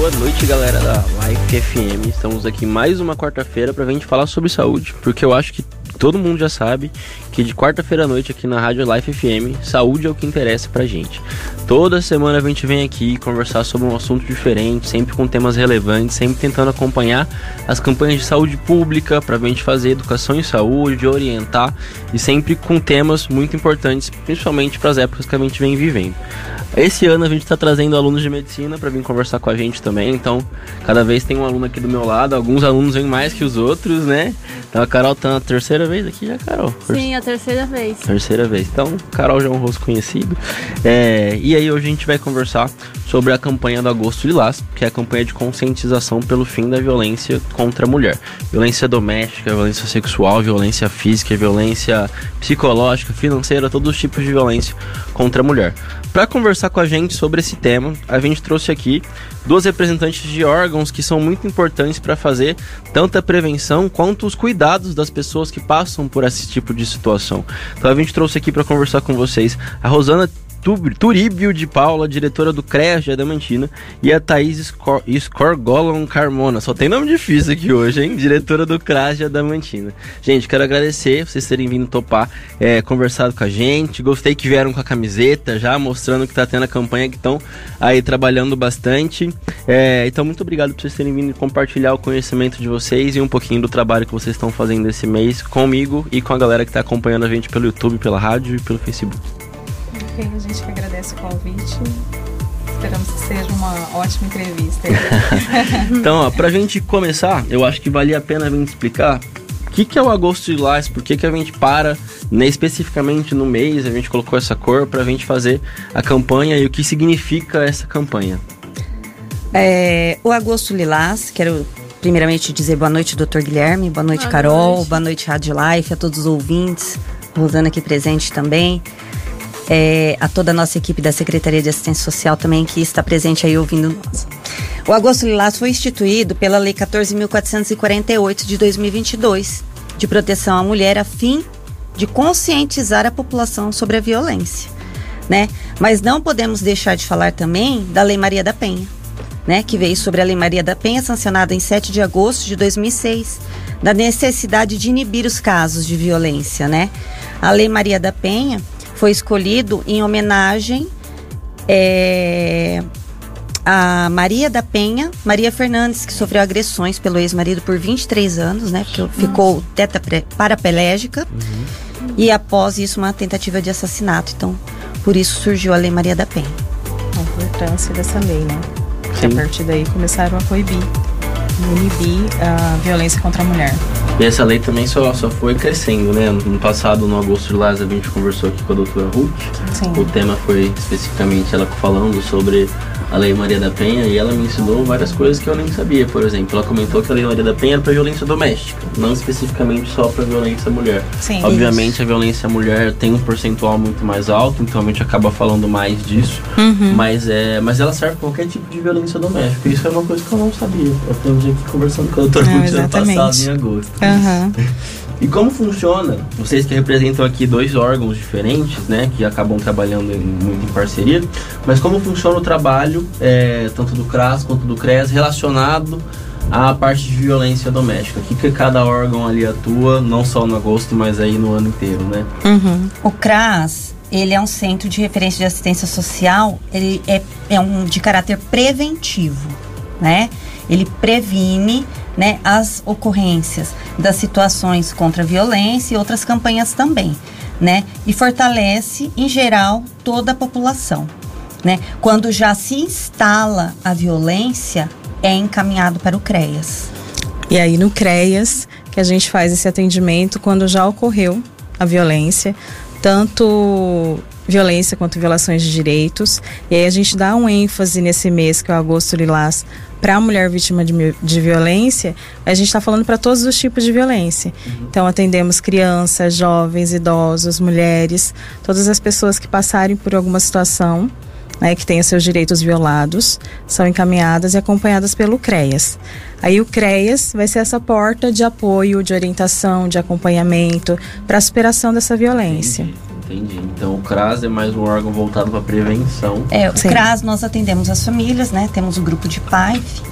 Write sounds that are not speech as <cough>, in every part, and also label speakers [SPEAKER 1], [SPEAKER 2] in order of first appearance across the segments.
[SPEAKER 1] Boa noite, galera da Life FM. Estamos aqui mais uma quarta-feira para a gente falar sobre saúde, porque eu acho que todo mundo já sabe que de quarta-feira à noite aqui na Rádio Life FM, saúde é o que interessa pra gente. Toda semana a gente vem aqui conversar sobre um assunto diferente, sempre com temas relevantes, sempre tentando acompanhar as campanhas de saúde pública para a gente fazer educação em saúde, orientar e sempre com temas muito importantes, principalmente para as épocas que a gente vem vivendo. Esse ano a gente está trazendo alunos de medicina para vir conversar com a gente também, então cada vez tem um aluno aqui do meu lado, alguns alunos vêm mais que os outros, né? Então a Carol tá na terceira vez aqui já, Carol?
[SPEAKER 2] Sim, a terceira vez.
[SPEAKER 1] Terceira vez. Então, Carol já é um rosto conhecido. É, e aí hoje a gente vai conversar sobre a campanha do Agosto Lilás, que é a campanha de conscientização pelo fim da violência contra a mulher. Violência doméstica, violência sexual, violência física, violência psicológica, financeira, todos os tipos de violência contra a mulher. Para conversar com a gente sobre esse tema, a gente trouxe aqui duas representantes de órgãos que são muito importantes para fazer tanto a prevenção quanto os cuidados das pessoas que passam por esse tipo de situação. Então a gente trouxe aqui para conversar com vocês a Rosana Turíbio de Paula, diretora do CREAS de Adamantina, e a Thaís Scorgolon Carmona. Só tem nome difícil aqui hoje, hein? Diretora do CREAS de Adamantina. Gente, quero agradecer vocês terem vindo topar, é, conversado com a gente. Gostei que vieram com a camiseta já, mostrando que tá tendo a campanha, que estão aí trabalhando bastante. É, então, muito obrigado por vocês terem vindo compartilhar o conhecimento de vocês e um pouquinho do trabalho que vocês estão fazendo esse mês comigo e com a galera que está acompanhando a gente pelo YouTube, pela rádio e pelo Facebook.
[SPEAKER 3] A gente que agradece o convite. Esperamos que seja uma ótima entrevista. <laughs>
[SPEAKER 1] então, ó, pra gente começar, eu acho que valia a pena a gente explicar o que, que é o agosto de Lilás, por que, que a gente para, né, especificamente no mês, a gente colocou essa cor para a gente fazer a campanha e o que significa essa campanha.
[SPEAKER 4] É, o agosto lilás, quero primeiramente dizer boa noite, doutor Guilherme, boa noite, boa Carol, noite. boa noite, Rádio Life, a todos os ouvintes, Rosana aqui presente também é, a toda a nossa equipe da Secretaria de Assistência Social também que está presente aí ouvindo nós. O Agosto Lilás foi instituído pela Lei 14.448 de 2022 de proteção à mulher a fim de conscientizar a população sobre a violência, né? Mas não podemos deixar de falar também da Lei Maria da Penha, né, que veio sobre a Lei Maria da Penha, sancionada em 7 de agosto de 2006, da necessidade de inibir os casos de violência, né? A Lei Maria da Penha foi escolhido em homenagem é, a Maria da Penha, Maria Fernandes, que sofreu agressões pelo ex-marido por 23 anos, né? Porque ficou teta parapelégica. Uhum. E após isso, uma tentativa de assassinato. Então, por isso surgiu a Lei Maria da Penha.
[SPEAKER 3] A importância dessa lei, né? Sim. a partir daí começaram a proibir, inibir a violência contra a mulher.
[SPEAKER 1] E essa lei também só, só foi crescendo, né? No passado, no agosto de Lázaro, a gente conversou aqui com a doutora Ruth. Sim. O tema foi especificamente ela falando sobre a Lei Maria da Penha e ela me ensinou várias coisas que eu nem sabia. Por exemplo, ela comentou que a Lei Maria da Penha era para violência doméstica, não especificamente só para violência mulher. Sim, Obviamente, isso. a violência mulher tem um percentual muito mais alto, então a gente acaba falando mais disso. Uhum. Mas, é, mas ela serve para qualquer tipo de violência doméstica. Isso é uma coisa que eu não sabia. Eu tenho aqui conversando com a doutora Ruth ano passado, em agosto. Uhum. <laughs> E como funciona? Vocês que representam aqui dois órgãos diferentes, né, que acabam trabalhando em, muito em parceria, mas como funciona o trabalho, é, tanto do CRAS quanto do CRES, relacionado à parte de violência doméstica? O que, que cada órgão ali atua, não só no agosto, mas aí no ano inteiro, né?
[SPEAKER 4] Uhum. O CRAS, ele é um centro de referência de assistência social, ele é, é um de caráter preventivo, né? Ele previne né, as ocorrências das situações contra a violência e outras campanhas também, né? E fortalece, em geral, toda a população. Né? Quando já se instala a violência, é encaminhado para o CREAS.
[SPEAKER 3] E aí no CREAS que a gente faz esse atendimento quando já ocorreu a violência, tanto violência quanto violações de direitos. E aí a gente dá um ênfase nesse mês, que é o Agosto Lilás, para a mulher vítima de, de violência, a gente está falando para todos os tipos de violência. Uhum. Então, atendemos crianças, jovens, idosos, mulheres, todas as pessoas que passarem por alguma situação. Né, que tenha seus direitos violados, são encaminhadas e acompanhadas pelo CREAS. Aí o CREAS vai ser essa porta de apoio, de orientação, de acompanhamento para a superação dessa violência.
[SPEAKER 1] Entendi. Então o CRAS é mais um órgão voltado para prevenção.
[SPEAKER 4] É, o Sim. CRAS nós atendemos as famílias, né? Temos o grupo de PAIF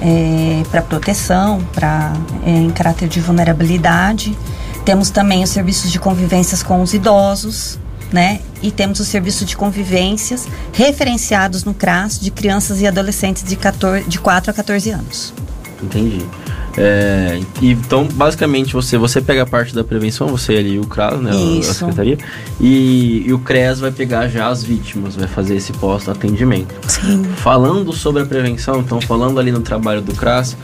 [SPEAKER 4] é, para proteção, para é, em caráter de vulnerabilidade. Temos também os serviços de convivências com os idosos, né? E temos o serviço de convivências referenciados no CRAS de crianças e adolescentes de, 14, de 4 a 14 anos.
[SPEAKER 1] Entendi. É, então, basicamente, você, você pega a parte da prevenção, você ali, o CRAS, né?
[SPEAKER 4] Isso.
[SPEAKER 1] A Secretaria. E, e o CREAS vai pegar já as vítimas, vai fazer esse pós-atendimento.
[SPEAKER 3] Sim.
[SPEAKER 1] Falando sobre a prevenção, então, falando ali no trabalho do CRAS,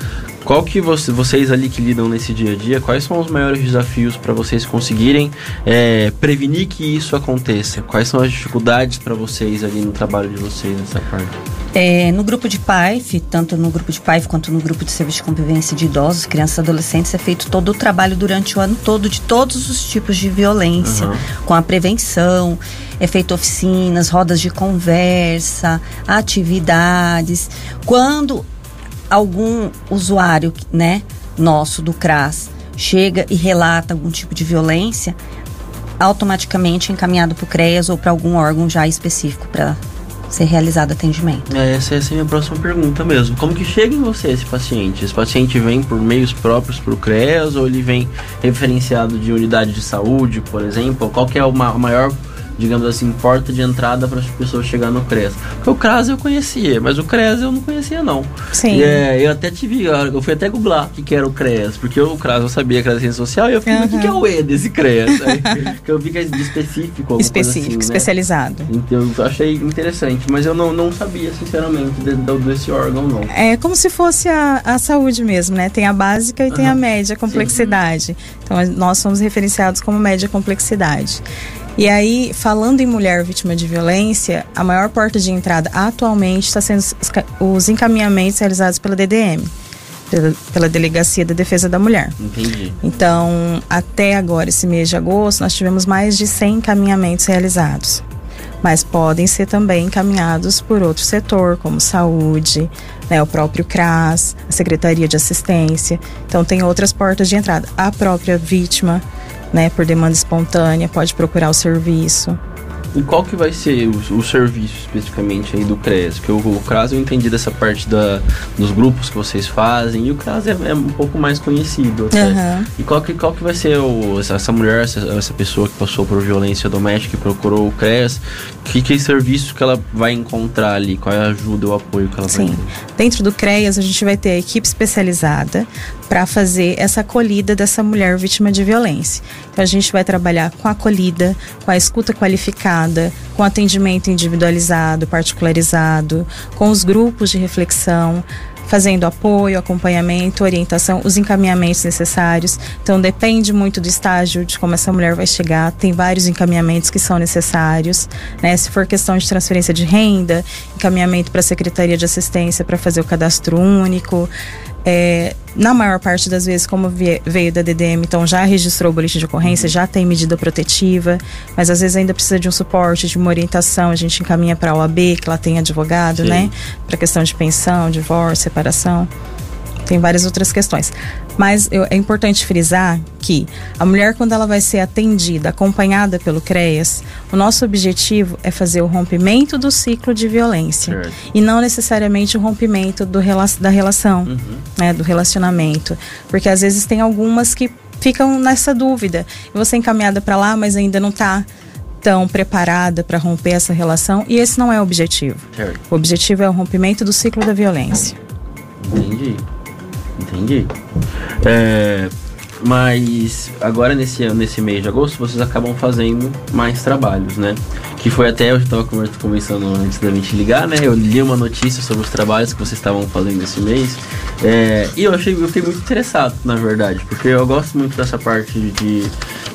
[SPEAKER 1] qual que você, vocês ali que lidam nesse dia a dia, quais são os maiores desafios para vocês conseguirem é, prevenir que isso aconteça? Quais são as dificuldades para vocês ali no trabalho de vocês nessa parte?
[SPEAKER 4] É, no grupo de PAIF, tanto no grupo de PAIF quanto no grupo de serviço de convivência de idosos, crianças e adolescentes, é feito todo o trabalho durante o ano todo de todos os tipos de violência, uhum. com a prevenção, é feito oficinas, rodas de conversa, atividades. Quando algum usuário, né, nosso do CRAS chega e relata algum tipo de violência, automaticamente encaminhado para o CREAS ou para algum órgão já específico para ser realizado atendimento.
[SPEAKER 1] É, essa, essa é a minha próxima pergunta mesmo. Como que chega em você esse paciente? Esse paciente vem por meios próprios para o CREAS ou ele vem referenciado de unidade de saúde, por exemplo? Qual que é o maior digamos assim, porta de entrada para as pessoas chegar no CRES. Porque o CRAS eu conhecia, mas o CRES eu não conhecia não.
[SPEAKER 3] Sim.
[SPEAKER 1] E, é, eu até tive, eu fui até googlar o que, que era o CRES, porque o CRAS eu sabia que era ciência social e eu fiquei, uhum. o que, que é o E desse CRES? <laughs> que eu vi que é específico.
[SPEAKER 3] Específico, assim, né? especializado.
[SPEAKER 1] Então eu achei interessante, mas eu não, não sabia, sinceramente, de, de, desse órgão não.
[SPEAKER 3] É como se fosse a, a saúde mesmo, né? Tem a básica e uhum. tem a média complexidade. Sim. Então nós somos referenciados como média complexidade. E aí, falando em mulher vítima de violência, a maior porta de entrada atualmente está sendo os encaminhamentos realizados pela DDM, pela, Delegacia da Defesa da Mulher.
[SPEAKER 1] Entendi.
[SPEAKER 3] Então, até agora, esse mês de agosto, nós tivemos mais de 100 encaminhamentos realizados. Mas podem ser também encaminhados por outro setor, como saúde, né, o próprio CRAS, a Secretaria de Assistência. Então, tem outras portas de entrada. A própria vítima né, por demanda espontânea, pode procurar o serviço.
[SPEAKER 1] E qual que vai ser o, o serviço especificamente aí do CRES? Porque o, o CRAS eu entendi dessa parte da, dos grupos que vocês fazem e o CRAS é, é um pouco mais conhecido.
[SPEAKER 3] Uhum.
[SPEAKER 1] E qual que, qual que vai ser o, essa mulher, essa, essa pessoa que passou por violência doméstica e procurou o CRES? Que, que serviço que ela vai encontrar ali? Qual é a ajuda, o apoio que ela
[SPEAKER 3] Sim.
[SPEAKER 1] vai ter?
[SPEAKER 3] Dentro do CREAS a gente vai ter a equipe especializada para fazer essa acolhida dessa mulher vítima de violência. Então a gente vai trabalhar com a acolhida, com a escuta qualificada, com atendimento individualizado, particularizado, com os grupos de reflexão, fazendo apoio, acompanhamento, orientação, os encaminhamentos necessários. Então depende muito do estágio de como essa mulher vai chegar. Tem vários encaminhamentos que são necessários, né? Se for questão de transferência de renda, encaminhamento para a Secretaria de Assistência para fazer o cadastro único. É, na maior parte das vezes, como veio da DDM, então já registrou o boletim de ocorrência, já tem medida protetiva, mas às vezes ainda precisa de um suporte, de uma orientação. A gente encaminha para a OAB, que lá tem advogado, Sim. né? Para questão de pensão, divórcio, separação tem várias outras questões. Mas eu, é importante frisar que a mulher, quando ela vai ser atendida, acompanhada pelo CREAS, o nosso objetivo é fazer o rompimento do ciclo de violência. Certo. E não necessariamente o rompimento do, da relação, uhum. né, do relacionamento. Porque às vezes tem algumas que ficam nessa dúvida. E você é encaminhada para lá, mas ainda não está tão preparada para romper essa relação. E esse não é o objetivo. Certo. O objetivo é o rompimento do ciclo da violência.
[SPEAKER 1] Entendi. Entendi. É, mas agora nesse, nesse mês de agosto vocês acabam fazendo mais trabalhos, né? Que foi até, eu estava conversando antes da gente ligar, né? Eu li uma notícia sobre os trabalhos que vocês estavam fazendo esse mês. É, e eu achei, eu fiquei muito interessado, na verdade, porque eu gosto muito dessa parte de.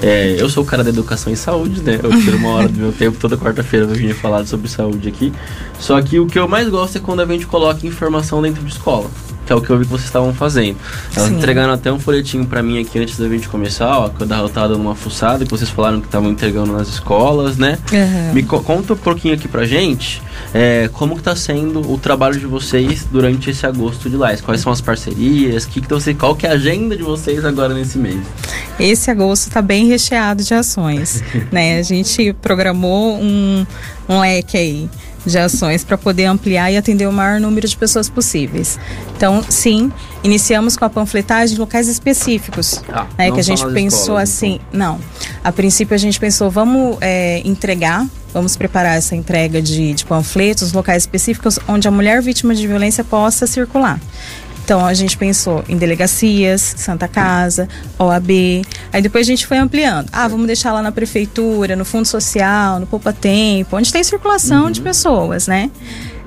[SPEAKER 1] É, eu sou o cara da educação e saúde, né? Eu tiro uma hora do meu tempo toda quarta-feira pra vir falar sobre saúde aqui. Só que o que eu mais gosto é quando a gente coloca informação dentro de escola. Que é o que eu vi que vocês estavam fazendo. Elas Sim. entregaram até um folhetinho para mim aqui antes da gente começar, ó, que eu tava dando uma fuçada, que vocês falaram que estavam entregando nas escolas, né? Uhum. Me co conta um pouquinho aqui pra gente é, como que tá sendo o trabalho de vocês durante esse agosto de Lais. Quais são as parcerias? Que que você, qual que é a agenda de vocês agora nesse mês?
[SPEAKER 3] Esse agosto está bem recheado de ações, <laughs> né? A gente programou um, um leque aí de ações para poder ampliar e atender o maior número de pessoas possíveis. Então, sim, iniciamos com a panfletagem em locais específicos, ah, né, que a gente pensou escolas, assim, então. não. A princípio a gente pensou, vamos é, entregar, vamos preparar essa entrega de, de panfletos, locais específicos onde a mulher vítima de violência possa circular. Então a gente pensou em delegacias, Santa Casa, OAB. Aí depois a gente foi ampliando. Ah, vamos deixar lá na prefeitura, no Fundo Social, no Poupa Tempo, onde tem circulação uhum. de pessoas, né?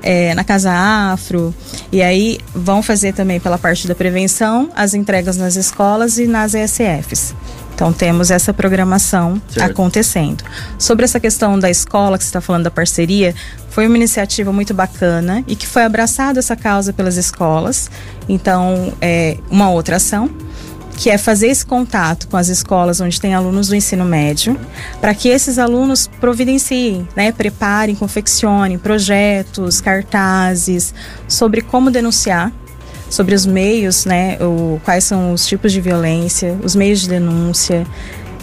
[SPEAKER 3] É, na Casa Afro. E aí vão fazer também pela parte da prevenção as entregas nas escolas e nas ESFs. Então temos essa programação certo. acontecendo. Sobre essa questão da escola que você está falando da parceria, foi uma iniciativa muito bacana e que foi abraçada essa causa pelas escolas. Então, é uma outra ação que é fazer esse contato com as escolas onde tem alunos do ensino médio, para que esses alunos providenciem, né, preparem, confeccionem projetos, cartazes sobre como denunciar sobre os meios, né, o, quais são os tipos de violência, os meios de denúncia.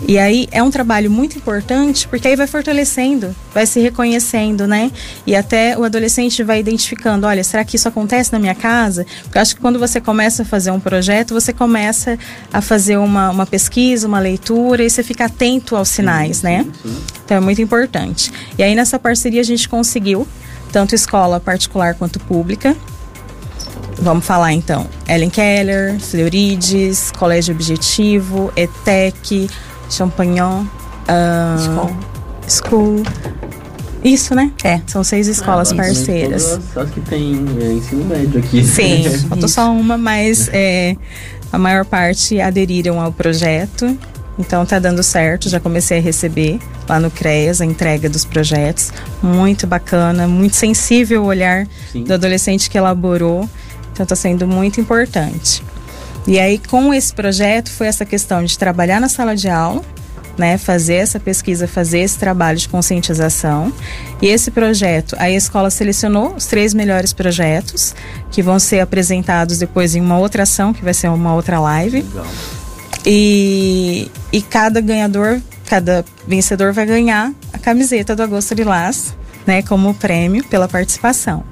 [SPEAKER 3] E aí é um trabalho muito importante, porque aí vai fortalecendo, vai se reconhecendo, né? E até o adolescente vai identificando, olha, será que isso acontece na minha casa? Porque eu acho que quando você começa a fazer um projeto, você começa a fazer uma, uma pesquisa, uma leitura, e você fica atento aos sinais, né? Então é muito importante. E aí nessa parceria a gente conseguiu, tanto escola particular quanto pública, Vamos falar então. Ellen Keller, Florides, Colégio Objetivo, ETEC, Champagnon, uh, School. School. Isso, né? É. São seis escolas ah, parceiras.
[SPEAKER 1] Só que tem é, ensino médio aqui.
[SPEAKER 3] Sim, <laughs> faltou só uma, mas é, a maior parte aderiram ao projeto. Então tá dando certo, já comecei a receber lá no CREAS a entrega dos projetos. Muito bacana, muito sensível o olhar Sim. do adolescente que elaborou. Então está sendo muito importante. E aí, com esse projeto, foi essa questão de trabalhar na sala de aula, né, fazer essa pesquisa, fazer esse trabalho de conscientização. E esse projeto, a escola selecionou os três melhores projetos, que vão ser apresentados depois em uma outra ação, que vai ser uma outra live. Legal. E, e cada ganhador, cada vencedor vai ganhar a camiseta do Agosto Lilás, né, como prêmio pela participação.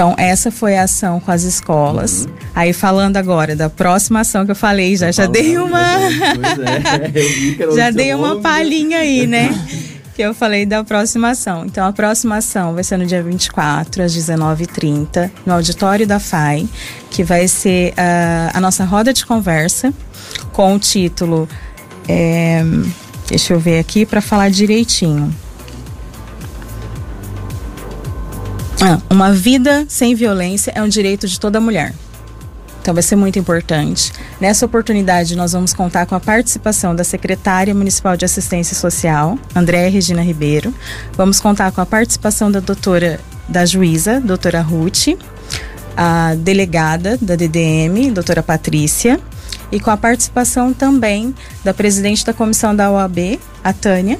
[SPEAKER 3] Então, essa foi a ação com as escolas. Uhum. Aí, falando agora da próxima ação que eu falei, já, já dei uma. É, <laughs> já dei uma palhinha aí, né? <laughs> que eu falei da próxima ação. Então, a próxima ação vai ser no dia 24, às 19h30, no auditório da FAI, que vai ser uh, a nossa roda de conversa com o título. É, deixa eu ver aqui para falar direitinho. Uma vida sem violência é um direito de toda mulher. Então vai ser muito importante. Nessa oportunidade, nós vamos contar com a participação da secretária municipal de assistência social, Andréa Regina Ribeiro. Vamos contar com a participação da doutora, da juíza, doutora Ruth, a delegada da DDM, doutora Patrícia, e com a participação também da presidente da comissão da OAB, a Tânia,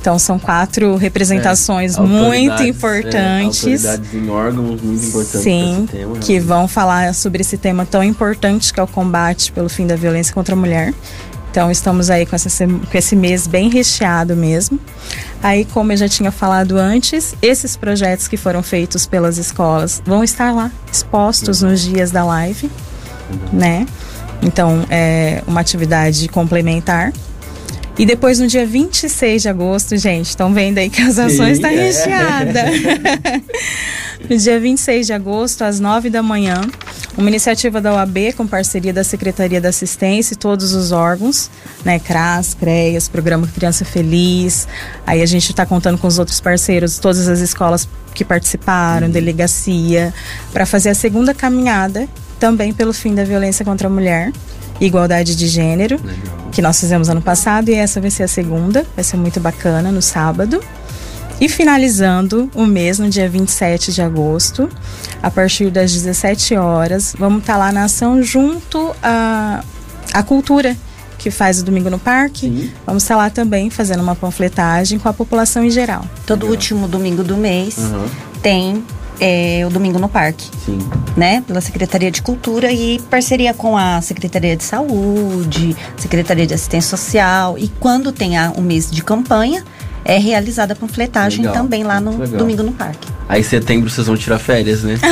[SPEAKER 3] então são quatro representações é, muito importantes. É,
[SPEAKER 1] autoridades em órgãos muito importantes.
[SPEAKER 3] Sim, tema, que vão falar sobre esse tema tão importante que é o combate pelo fim da violência contra a mulher. Então estamos aí com, essa, com esse mês bem recheado mesmo. Aí, como eu já tinha falado antes, esses projetos que foram feitos pelas escolas vão estar lá expostos uhum. nos dias da live, uhum. né? Então é uma atividade complementar e depois no dia 26 de agosto, gente, estão vendo aí que as ações estão tá é. recheada. <laughs> no dia 26 de agosto, às 9 da manhã, uma iniciativa da OAB com parceria da Secretaria da Assistência e todos os órgãos, né, CRAS, CREAS, Programa Criança Feliz. Aí a gente está contando com os outros parceiros, todas as escolas que participaram, uhum. delegacia, para fazer a segunda caminhada também pelo fim da violência contra a mulher igualdade de gênero, Legal. que nós fizemos ano passado, e essa vai ser a segunda, vai ser muito bacana, no sábado. E finalizando o mês, no dia 27 de agosto, a partir das 17 horas, vamos estar tá lá na ação junto à, à cultura que faz o Domingo no Parque. Sim. Vamos estar tá lá também fazendo uma panfletagem com a população em geral.
[SPEAKER 4] Todo Legal. último domingo do mês uhum. tem é, o Domingo no Parque. Sim. Né? Pela Secretaria de Cultura e parceria com a Secretaria de Saúde, Secretaria de Assistência Social. E quando tem a, o mês de campanha, é realizada a panfletagem legal, também lá no legal. Domingo no Parque.
[SPEAKER 1] Aí setembro vocês vão tirar férias, né? <laughs>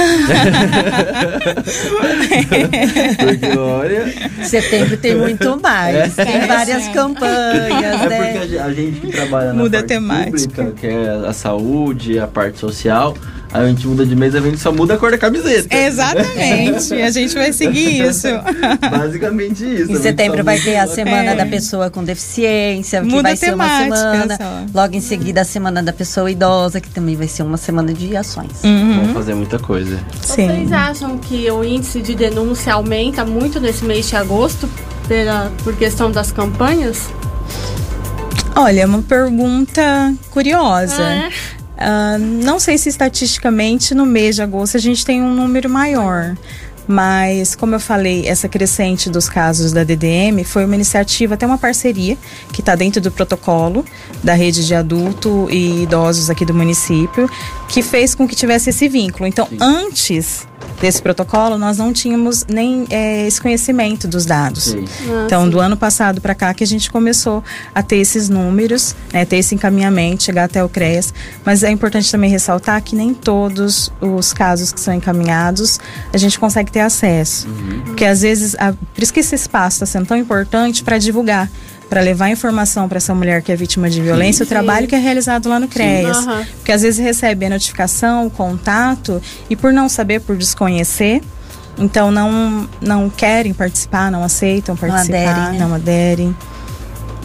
[SPEAKER 4] porque olha. Setembro tem muito mais. É. Tem várias campanhas, é
[SPEAKER 1] né? Porque a gente que trabalha na Muda parte temática. pública, que é a saúde, a parte social a gente muda de mês, a gente só muda a cor da camiseta.
[SPEAKER 3] Exatamente. a gente vai seguir isso. <laughs>
[SPEAKER 1] Basicamente isso.
[SPEAKER 4] Em setembro vai ter a semana é. da pessoa com deficiência, que muda vai ser uma semana. Só. Logo em seguida a semana da pessoa idosa, que também vai ser uma semana de ações.
[SPEAKER 1] Uhum. Vamos fazer muita coisa.
[SPEAKER 2] Sim. Vocês acham que o índice de denúncia aumenta muito nesse mês de agosto pela, por questão das campanhas?
[SPEAKER 3] Olha, é uma pergunta curiosa. É. Uh, não sei se estatisticamente no mês de agosto a gente tem um número maior. Mas, como eu falei, essa crescente dos casos da DDM foi uma iniciativa, até uma parceria, que está dentro do protocolo da rede de adulto e idosos aqui do município, que fez com que tivesse esse vínculo. Então, Sim. antes desse protocolo, nós não tínhamos nem é, esse conhecimento dos dados. Ah, então, do ano passado para cá que a gente começou a ter esses números, né, ter esse encaminhamento, chegar até o CREAS. Mas é importante também ressaltar que nem todos os casos que são encaminhados a gente consegue ter acesso. Uhum. Porque às vezes, a, por isso que esse espaço está sendo tão importante para divulgar para levar informação para essa mulher que é vítima de violência, sim, o trabalho que é realizado lá no CREAS. Sim, Porque às vezes recebe a notificação, o contato, e por não saber, por desconhecer, então não, não querem participar, não aceitam participar, não aderem. Né? Não aderem.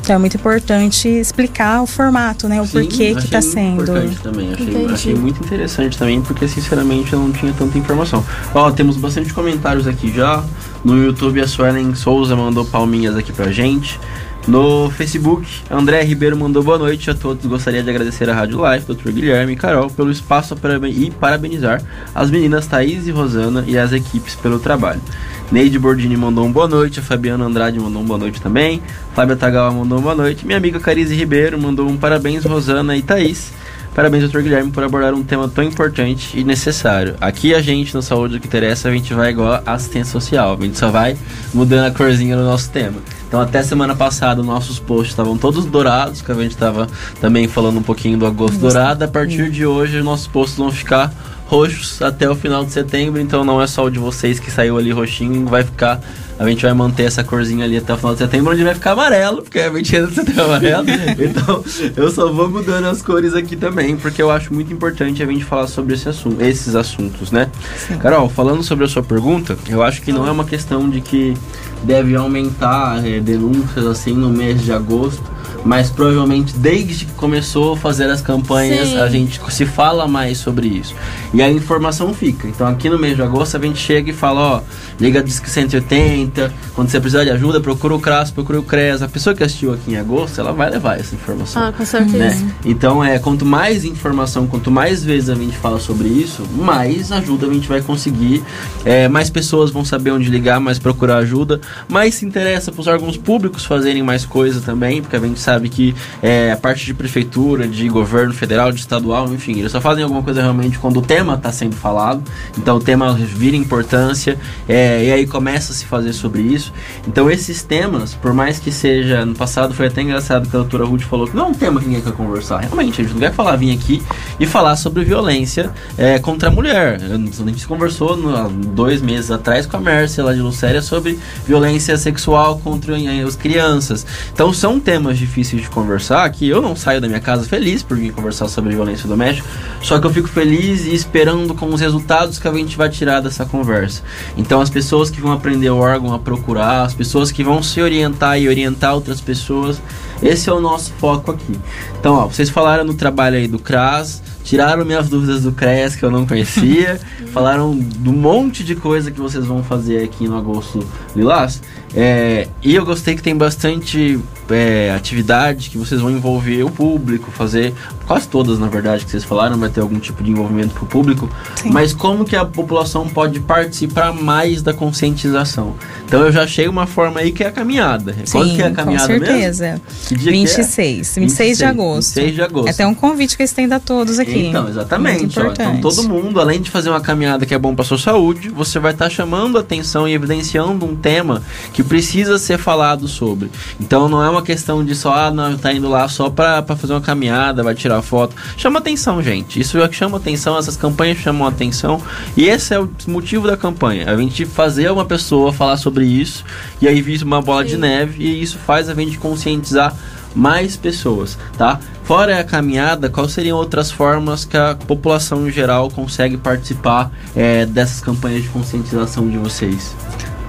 [SPEAKER 3] Então é muito importante explicar o formato, né? O Sim, porquê que está sendo.
[SPEAKER 1] Importante também. Achei, achei, muito interessante também, porque sinceramente eu não tinha tanta informação. Ó, temos bastante comentários aqui já. No YouTube a Suelen Souza mandou palminhas aqui pra gente. No Facebook, André Ribeiro mandou boa noite a todos. Gostaria de agradecer a Rádio Live, Dr. Guilherme e Carol pelo espaço e parabenizar as meninas Thaís e Rosana e as equipes pelo trabalho. Neide Bordini mandou um boa noite, a Fabiana Andrade mandou um boa noite também, Fábio Tagawa mandou boa noite, minha amiga Carize Ribeiro mandou um parabéns, Rosana e Thaís. Parabéns, doutor Guilherme, por abordar um tema tão importante e necessário. Aqui a gente, no Saúde o que Interessa, a gente vai igual a assistência social. A gente só vai mudando a corzinha no nosso tema. Então, até semana passada, nossos posts estavam todos dourados, que a gente estava também falando um pouquinho do agosto dourado. A partir de hoje, nossos posts vão ficar roxos até o final de setembro. Então, não é só o de vocês que saiu ali roxinho, vai ficar a gente vai manter essa corzinha ali até o final de setembro, onde vai ficar amarelo, porque a gente ainda setembro amarelo. <laughs> então, eu só vou mudando as cores aqui também, porque eu acho muito importante a gente falar sobre esse assunto, esses assuntos, né? Sim. Carol, falando sobre a sua pergunta, eu acho que não é uma questão de que deve aumentar é, denúncias assim no mês de agosto mas provavelmente desde que começou a fazer as campanhas Sim. a gente se fala mais sobre isso e a informação fica. Então aqui no mês de agosto a gente chega e fala, ó, liga Disque 180, quando você precisar de ajuda, procura o CRAS, procura o CRES. A pessoa que assistiu aqui em agosto, ela vai levar essa informação.
[SPEAKER 2] Ah, com certeza. Né?
[SPEAKER 1] Então é, quanto mais informação, quanto mais vezes a gente fala sobre isso, mais ajuda a gente vai conseguir. É, mais pessoas vão saber onde ligar, mais procurar ajuda, mais se interessa para os órgãos públicos fazerem mais coisa também, porque a gente sabe sabe que é, a parte de prefeitura, de governo federal, de estadual, enfim, eles só fazem alguma coisa realmente quando o tema está sendo falado. Então o tema vira importância é, e aí começa a se fazer sobre isso. Então esses temas, por mais que seja no passado foi até engraçado que a doutora Ruth falou que não é um tema que ninguém quer conversar. Realmente, a gente não quer falar, vir aqui e falar sobre violência é, contra a mulher. A gente conversou no, dois meses atrás com a Mércia lá de Lucéria sobre violência sexual contra as crianças. Então são temas difíceis difíceis de conversar, que eu não saio da minha casa feliz por vir conversar sobre violência doméstica, só que eu fico feliz e esperando com os resultados que a gente vai tirar dessa conversa. Então as pessoas que vão aprender o órgão a procurar, as pessoas que vão se orientar e orientar outras pessoas, esse é o nosso foco aqui. Então, ó, vocês falaram no trabalho aí do CRAS, tiraram minhas dúvidas do CREAS que eu não conhecia, <laughs> falaram do monte de coisa que vocês vão fazer aqui no Agosto Lilás. É, e eu gostei que tem bastante é, atividade que vocês vão envolver o público, fazer quase todas na verdade que vocês falaram, vai ter algum tipo de envolvimento para o público. Sim. Mas como que a população pode participar mais da conscientização? Então eu já achei uma forma aí que é a caminhada.
[SPEAKER 3] Sim, Quando que é a caminhada com certeza. Mesmo? Que dia 26, que é? 26, 26 de agosto.
[SPEAKER 1] 26 de agosto. É
[SPEAKER 3] até um convite que eu estendo a todos aqui.
[SPEAKER 1] Então, exatamente. Ó, então todo mundo, além de fazer uma caminhada que é bom para sua saúde, você vai estar tá chamando atenção e evidenciando um tema que que precisa ser falado sobre. Então não é uma questão de só, ah, não, tá indo lá só para fazer uma caminhada, vai tirar foto. Chama atenção, gente. Isso é que chama atenção, essas campanhas chamam atenção. E esse é o motivo da campanha. A gente fazer uma pessoa falar sobre isso e aí vir uma bola Sim. de neve e isso faz a gente conscientizar mais pessoas, tá? Fora a caminhada, quais seriam outras formas que a população em geral consegue participar é, dessas campanhas de conscientização de vocês?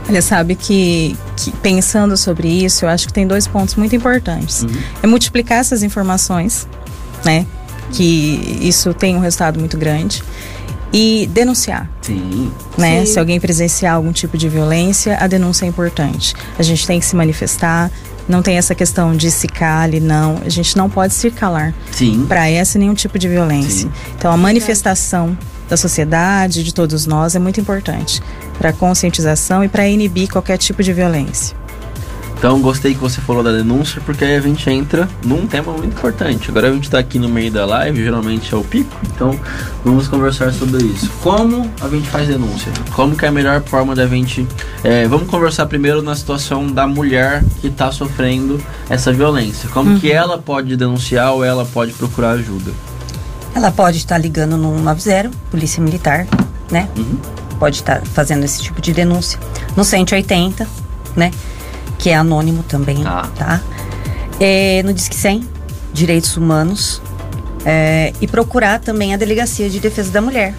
[SPEAKER 3] Olha, sabe que, que, pensando sobre isso, eu acho que tem dois pontos muito importantes. Uhum. É multiplicar essas informações, né? Que isso tem um resultado muito grande. E denunciar.
[SPEAKER 1] Sim.
[SPEAKER 3] Né?
[SPEAKER 1] Sim.
[SPEAKER 3] Se alguém presenciar algum tipo de violência, a denúncia é importante. A gente tem que se manifestar, não tem essa questão de se cale, não. A gente não pode se calar para essa nenhum tipo de violência. Sim. Então a manifestação da sociedade, de todos nós, é muito importante para conscientização e para inibir qualquer tipo de violência.
[SPEAKER 1] Então gostei que você falou da denúncia, porque aí a gente entra num tema muito importante. Agora a gente está aqui no meio da live, geralmente é o pico, então vamos conversar sobre isso. Como a gente faz denúncia? Como que é a melhor forma da gente. É, vamos conversar primeiro na situação da mulher que está sofrendo essa violência. Como uhum. que ela pode denunciar ou ela pode procurar ajuda?
[SPEAKER 4] Ela pode estar ligando no 90, Polícia Militar, né? Uhum. Pode estar fazendo esse tipo de denúncia. No 180, né? Que é anônimo também, ah. tá? É, no Disque 100, Direitos Humanos. É, e procurar também a Delegacia de Defesa da Mulher,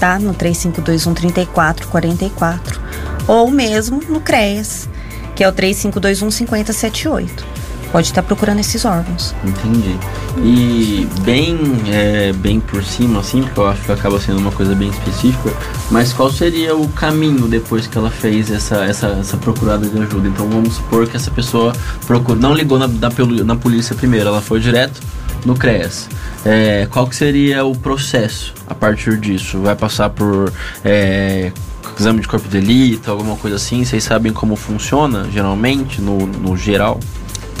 [SPEAKER 4] tá? No 3521 3444. Ou mesmo no CREAS, que é o 3521 5078 pode estar procurando esses órgãos.
[SPEAKER 1] Entendi. E bem, é, bem por cima, assim, porque eu acho que acaba sendo uma coisa bem específica, mas qual seria o caminho depois que ela fez essa, essa, essa procurada de ajuda? Então vamos supor que essa pessoa procura, não ligou na, na, na polícia primeiro, ela foi direto no CREAS. É, qual que seria o processo a partir disso? Vai passar por é, exame de corpo de delito, alguma coisa assim? Vocês sabem como funciona geralmente, no, no geral?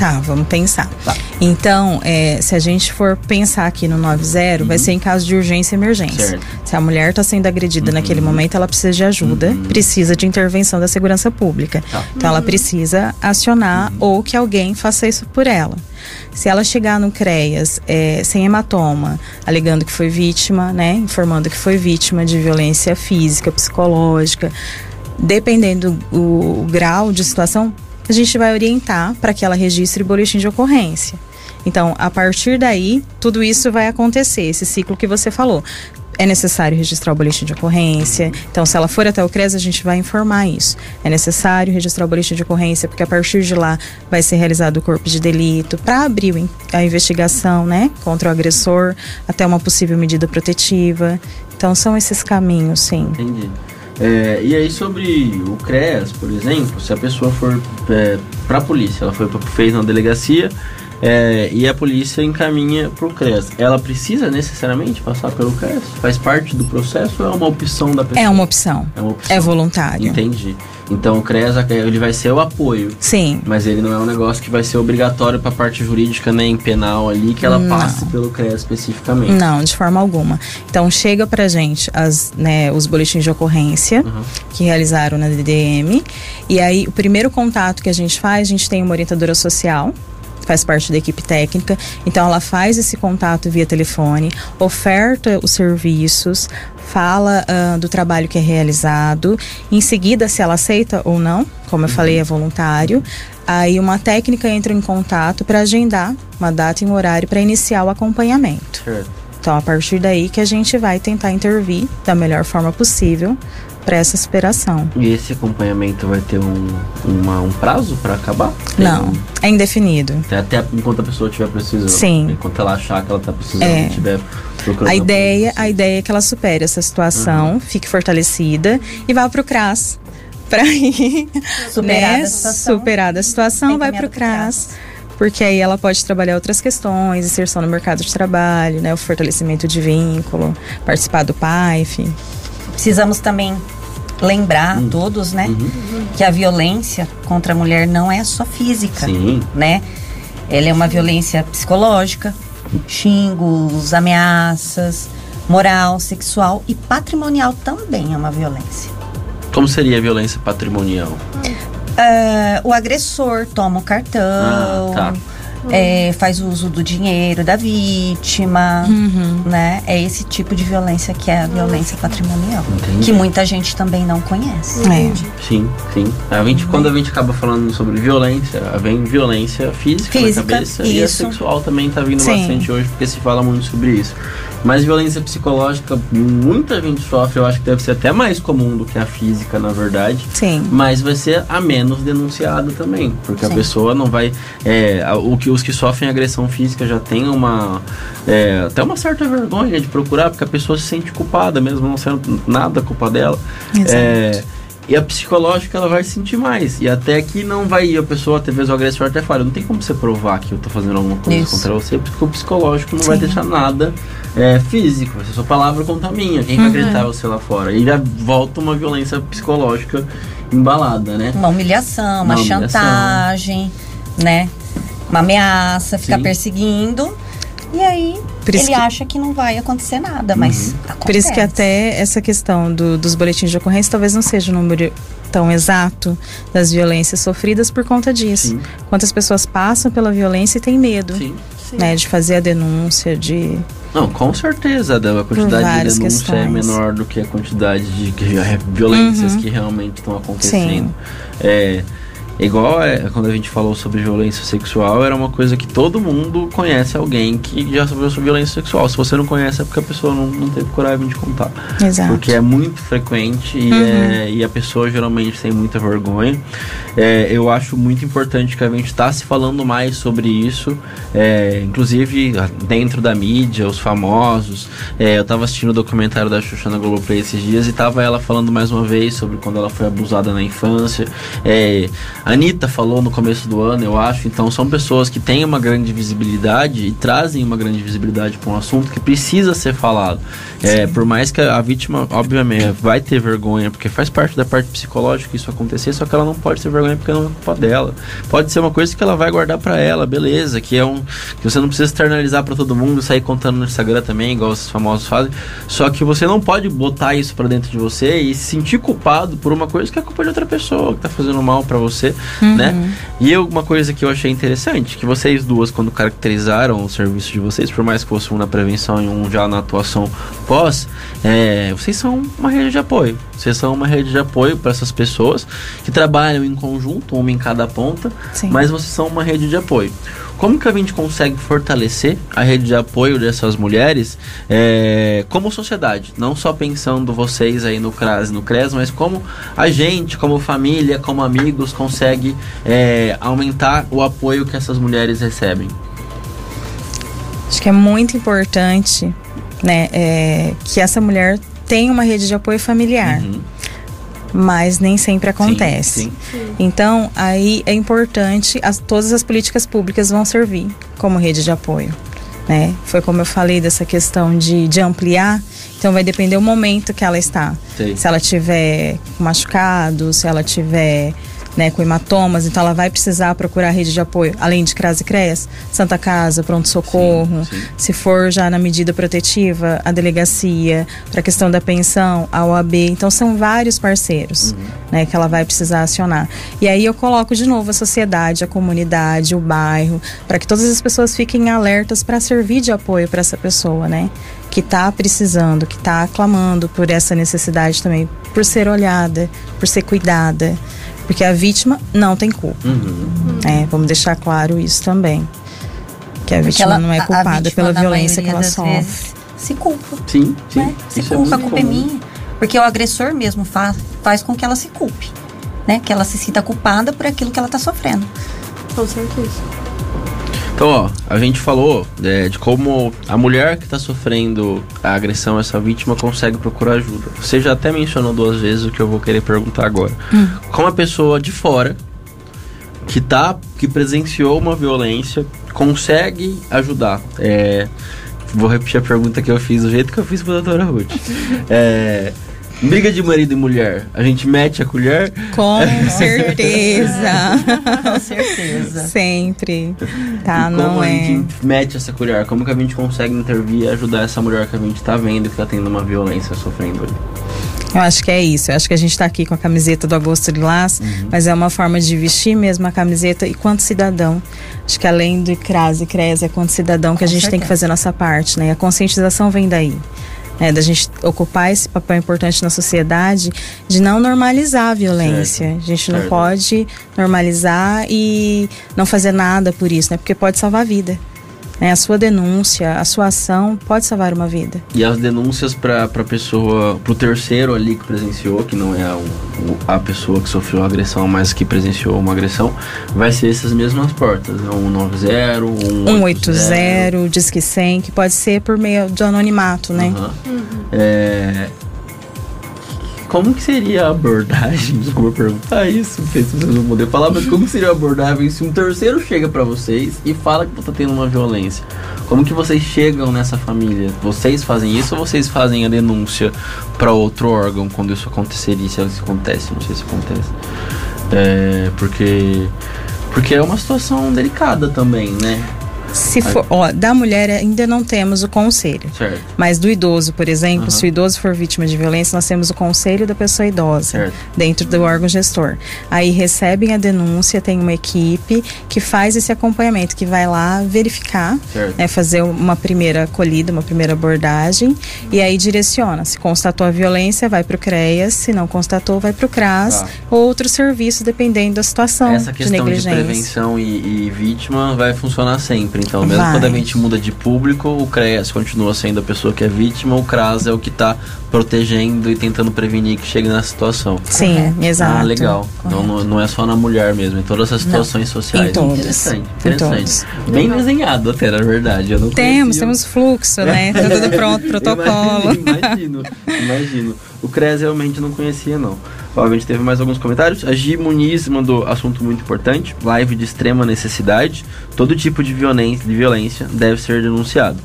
[SPEAKER 3] Tá, vamos pensar. Tá. Então, é, se a gente for pensar aqui no 90, uhum. vai ser em caso de urgência e emergência. Certo. Se a mulher está sendo agredida uhum. naquele momento, ela precisa de ajuda, uhum. precisa de intervenção da segurança pública. Tá. Então, ela precisa acionar uhum. ou que alguém faça isso por ela. Se ela chegar no CREAS é, sem hematoma, alegando que foi vítima, né, informando que foi vítima de violência física, psicológica, dependendo do grau de situação, a gente vai orientar para que ela registre o boletim de ocorrência. Então, a partir daí, tudo isso vai acontecer, esse ciclo que você falou. É necessário registrar o boletim de ocorrência. Então, se ela for até o CRES, a gente vai informar isso. É necessário registrar o boletim de ocorrência, porque a partir de lá vai ser realizado o corpo de delito para abrir a investigação, né, contra o agressor, até uma possível medida protetiva. Então, são esses caminhos, sim.
[SPEAKER 1] Entendi. É, e aí sobre o CREAS, por exemplo, se a pessoa for é, para a polícia, ela foi fez na delegacia é, e a polícia encaminha para o CREAS, ela precisa necessariamente passar pelo CREAS? Faz parte do processo ou é uma opção da pessoa?
[SPEAKER 3] É uma opção.
[SPEAKER 1] É, uma opção.
[SPEAKER 3] é voluntário.
[SPEAKER 1] Entendi. Então o CREAS ele vai ser o apoio.
[SPEAKER 3] Sim.
[SPEAKER 1] Mas ele não é um negócio que vai ser obrigatório para a parte jurídica nem penal ali que ela não. passe pelo CREAS especificamente.
[SPEAKER 3] Não, de forma alguma. Então chega pra gente as, né, os boletins de ocorrência uhum. que realizaram na DDM e aí o primeiro contato que a gente faz, a gente tem uma orientadora social faz parte da equipe técnica. Então ela faz esse contato via telefone, oferta os serviços, fala uh, do trabalho que é realizado. Em seguida, se ela aceita ou não, como eu uhum. falei, é voluntário. Aí uma técnica entra em contato para agendar uma data e um horário para iniciar o acompanhamento. Então, a partir daí que a gente vai tentar intervir da melhor forma possível para essa superação.
[SPEAKER 1] E esse acompanhamento vai ter um, uma, um prazo para acabar? Tem
[SPEAKER 3] Não,
[SPEAKER 1] um-
[SPEAKER 3] é indefinido.
[SPEAKER 1] até, até enquanto a pessoa estiver precisando.
[SPEAKER 3] Sim.
[SPEAKER 1] Enquanto ela achar que ela está precisando,
[SPEAKER 3] É.
[SPEAKER 1] estiver procurando.
[SPEAKER 3] A ideia, a ideia é que ela supere essa situação, fique fortalecida e vá para o CRAS. <laughs> Para ir
[SPEAKER 4] Superada
[SPEAKER 3] né,
[SPEAKER 4] a situação.
[SPEAKER 3] superada a situação, vai para o CRAS. Porque aí ela pode trabalhar outras questões, inserção no mercado de trabalho, né, o fortalecimento de vínculo, participar do PAIF.
[SPEAKER 4] Precisamos também lembrar
[SPEAKER 1] Hum.
[SPEAKER 4] a todos, né,
[SPEAKER 1] Uhum.
[SPEAKER 4] que a violência contra a mulher não é só física,
[SPEAKER 1] Sim.
[SPEAKER 4] né? Ela é uma violência psicológica, xingos, ameaças, moral, sexual e patrimonial também é uma violência.
[SPEAKER 1] Como seria a violência patrimonial?
[SPEAKER 4] É, o agressor toma o cartão,
[SPEAKER 1] Ah, tá.
[SPEAKER 4] É, faz uso do dinheiro da vítima, né? É esse tipo de violência que é a violência patrimonial.
[SPEAKER 1] Entendi.
[SPEAKER 4] Que muita gente também não conhece.
[SPEAKER 3] É.
[SPEAKER 1] Sim, sim. A gente, quando a gente acaba falando sobre violência, vem violência física,
[SPEAKER 4] Física,
[SPEAKER 1] na cabeça e a
[SPEAKER 4] isso.
[SPEAKER 1] sexual também tá vindo
[SPEAKER 3] Sim.
[SPEAKER 1] bastante hoje, porque se fala muito sobre isso. Mas violência psicológica, muita gente sofre, eu acho que deve ser até mais comum do que a física, na verdade.
[SPEAKER 3] Sim.
[SPEAKER 1] Mas vai ser a menos denunciada também, porque a
[SPEAKER 4] Sim.
[SPEAKER 1] pessoa não vai. É, a- o que, os que sofrem agressão física já tem uma. é, até uma certa vergonha de procurar, porque a pessoa se sente culpada, mesmo não sendo nada culpa dela.
[SPEAKER 3] Exato.
[SPEAKER 1] É, e a psicológica ela vai sentir mais. E até que não vai. A pessoa, até vezes o agressor até fala: não tem como você provar que eu tô fazendo alguma coisa
[SPEAKER 4] Isso.
[SPEAKER 1] contra você, porque o psicológico não vai
[SPEAKER 3] Sim.
[SPEAKER 1] deixar nada é, físico. Vai ser sua palavra contra a minha. Quem vai gritar você lá fora? E já volta uma violência psicológica embalada, né?
[SPEAKER 4] Uma humilhação, uma,
[SPEAKER 1] Uma humilhação.
[SPEAKER 4] chantagem, né? Uma ameaça, ficar
[SPEAKER 1] Sim.
[SPEAKER 4] perseguindo. E aí ele
[SPEAKER 3] que-
[SPEAKER 4] acha que não vai acontecer nada, mas acontece.
[SPEAKER 3] Por isso que até essa questão do- dos boletins de ocorrência talvez não seja o número tão exato das violências sofridas por conta disso.
[SPEAKER 1] Sim.
[SPEAKER 3] Quantas pessoas passam pela violência e têm medo,
[SPEAKER 1] Sim.
[SPEAKER 3] né, de fazer a denúncia, de
[SPEAKER 1] Não, com certeza, a quantidade de denúncia é
[SPEAKER 3] questões.
[SPEAKER 1] menor do que a quantidade de é, <laughs> violências
[SPEAKER 3] Uhum.
[SPEAKER 1] que realmente estão acontecendo. É, igual é, quando a gente falou sobre violência sexual, era uma coisa que todo mundo conhece alguém que já sofreu sobre violência sexual. Se você não conhece, é porque a pessoa não, não teve coragem de contar.
[SPEAKER 3] Exato.
[SPEAKER 1] Porque é muito frequente e,
[SPEAKER 3] Uhum.
[SPEAKER 1] é- e a pessoa geralmente tem muita vergonha. É, eu acho muito importante que a gente está se falando mais sobre isso, é, inclusive dentro da mídia, os famosos. É, eu estava assistindo o documentário da Xuxa na Globoplay esses dias e tava ela falando mais uma vez sobre quando ela foi abusada na infância. É, a Anitta falou no começo do ano, eu acho. Então são pessoas que têm uma grande visibilidade e trazem uma grande visibilidade para um assunto que precisa ser falado. É, por mais que a vítima, obviamente, vai ter vergonha, porque faz parte da parte psicológica isso acontecer, só que ela não pode ter vergonha porque não é culpa dela. Pode ser uma coisa que ela vai guardar pra ela, beleza, que é um que você não precisa externalizar pra todo mundo, sair contando no Instagram também, igual os famosos fazem. Só que você não pode botar isso pra dentro de você e se sentir culpado por uma coisa que é culpa de outra pessoa que tá fazendo mal pra você, né? E uma coisa que eu achei interessante, que vocês duas quando caracterizaram o serviço de vocês, por mais que fosse um na prevenção e um já na atuação pós, é, vocês são uma rede de apoio. Vocês são uma rede de apoio para essas pessoas que trabalham em conjunto, uma em cada ponta,
[SPEAKER 3] Sim.
[SPEAKER 1] mas vocês são uma rede de apoio. Como que a gente consegue fortalecer a rede de apoio dessas mulheres é, como sociedade? Não só pensando vocês aí no CRAS e no CRES, mas como a gente, como família, como amigos, consegue é, aumentar o apoio que essas mulheres recebem?
[SPEAKER 3] Acho que é muito importante, né, é, que essa mulher tenha uma rede de apoio familiar,
[SPEAKER 1] Uhum.
[SPEAKER 3] Mas nem sempre acontece.
[SPEAKER 1] Sim,
[SPEAKER 3] Então, aí é importante, as, todas as políticas públicas vão servir como rede de apoio. Né? Foi como eu falei dessa questão de, de ampliar, então vai depender do momento que ela está.
[SPEAKER 1] Sei.
[SPEAKER 3] Se ela tiver machucado, se ela tiver né, com hematomas, então ela vai precisar procurar rede de apoio, além de CRAS e CREAS, Santa Casa, pronto-socorro, se for já na medida protetiva, a delegacia, para a questão da pensão, a OAB. Então são vários parceiros né, que ela vai precisar acionar. E aí eu coloco de novo a sociedade, a comunidade, o bairro, para que todas as pessoas fiquem alertas para servir de apoio para essa pessoa, né? Que está precisando, que está clamando por essa necessidade também, por ser olhada, por ser cuidada. Porque a vítima não tem culpa.
[SPEAKER 1] Uhum.
[SPEAKER 3] né? Vamos deixar claro isso também. Que a
[SPEAKER 4] Porque
[SPEAKER 3] vítima
[SPEAKER 4] ela-
[SPEAKER 3] não é
[SPEAKER 4] a- a
[SPEAKER 3] culpada pela violência que ela
[SPEAKER 4] das
[SPEAKER 3] sofre.
[SPEAKER 4] vezes, se culpa.
[SPEAKER 1] Sim, sim.
[SPEAKER 4] né? Se
[SPEAKER 1] Isso é
[SPEAKER 4] culpa, a
[SPEAKER 1] muito
[SPEAKER 4] culpa é
[SPEAKER 1] comum.
[SPEAKER 4] minha. Porque o agressor mesmo faz, faz com que ela se culpe, né? Que ela se sinta culpada por aquilo que ela está sofrendo.
[SPEAKER 2] Com certeza.
[SPEAKER 1] Então, ó, a gente falou é, de como a mulher que está sofrendo a agressão, essa vítima, consegue procurar ajuda. Você já até mencionou duas vezes o que eu vou querer perguntar agora. Hum. Como a pessoa de fora que tá, que presenciou uma violência, consegue ajudar. É, vou repetir a pergunta que eu fiz do jeito que eu fiz para a doutora Ruth. <laughs> É, Briga de marido e mulher, a gente mete a colher?
[SPEAKER 3] Com <laughs> certeza.
[SPEAKER 4] Com certeza.
[SPEAKER 3] Sempre. Tá,
[SPEAKER 1] e
[SPEAKER 3] não
[SPEAKER 1] como
[SPEAKER 3] é.
[SPEAKER 1] a gente mete essa colher? Como que a gente consegue intervir e ajudar essa mulher que a gente tá vendo que tá tendo uma violência sofrendo ali?
[SPEAKER 3] Eu acho que é isso. Eu acho que a gente está aqui com a camiseta do Agosto Lilás, uhum. mas é uma forma de vestir mesmo a camiseta e quanto cidadão. Acho que além do CRAS e CRES, é quanto cidadão que a gente certeza. tem que fazer nossa parte, né? E a conscientização vem daí. É, da gente ocupar esse papel importante na sociedade de não normalizar a violência. Certo. A gente não certo. pode normalizar e não fazer nada por isso, né? Porque pode salvar a vida. Né? A sua denúncia, a sua ação pode salvar uma vida.
[SPEAKER 1] E as denúncias para a pessoa, para o terceiro ali que presenciou, que não é a, a pessoa que sofreu a agressão, mas que presenciou uma agressão, vai ser essas mesmas portas, né? 190, 180,
[SPEAKER 3] 180, Disque 100, que pode ser por meio de anonimato, né?
[SPEAKER 1] Uhum. Uhum. É, como que seria a abordagem? Desculpa perguntar isso, não sei se vocês vão poder falar, mas como seria a abordagem se um terceiro chega para vocês e fala que tá tendo uma violência? Como que vocês chegam nessa família? Vocês fazem isso ou vocês fazem a denúncia para outro órgão quando isso aconteceria? Se isso acontece, não sei se acontece. É, porque porque é uma situação delicada também, né?
[SPEAKER 3] Se for, ó, da mulher ainda não temos o conselho.
[SPEAKER 1] Certo.
[SPEAKER 3] Mas do idoso, por exemplo, uhum. se o idoso for vítima de violência, nós temos o conselho da pessoa idosa certo. dentro do órgão gestor. Aí recebem a denúncia, tem uma equipe que faz esse acompanhamento, que vai lá verificar, né, fazer uma primeira acolhida, uma primeira abordagem, e aí direciona. Se constatou a violência, vai para o CREAS, se não constatou, vai para o CRAS, tá. ou outro serviço, dependendo da situação.
[SPEAKER 1] Essa questão
[SPEAKER 3] de, negligência.
[SPEAKER 1] de prevenção e, e vítima vai funcionar sempre então, mesmo Vai. quando a gente muda de público, o CREAS continua sendo a pessoa que é vítima, o CRAS é o que está protegendo e tentando prevenir que chegue nessa situação.
[SPEAKER 3] Sim, exato.
[SPEAKER 1] Ah, legal. Então não, não, é só na mulher mesmo, em todas as situações não. sociais.
[SPEAKER 3] Em todos.
[SPEAKER 1] Interessante, interessante. Bem desenhado até, na verdade. Eu não
[SPEAKER 3] temos, temos fluxo, né? <laughs> Tá tudo pronto, protocolo.
[SPEAKER 1] imagino, imagino. O CREAS realmente não conhecia, não. Ó, a gente teve mais alguns comentários. A Gi Muniz mandou assunto muito importante. Live de extrema necessidade. Todo tipo de violência, de violência deve ser denunciado.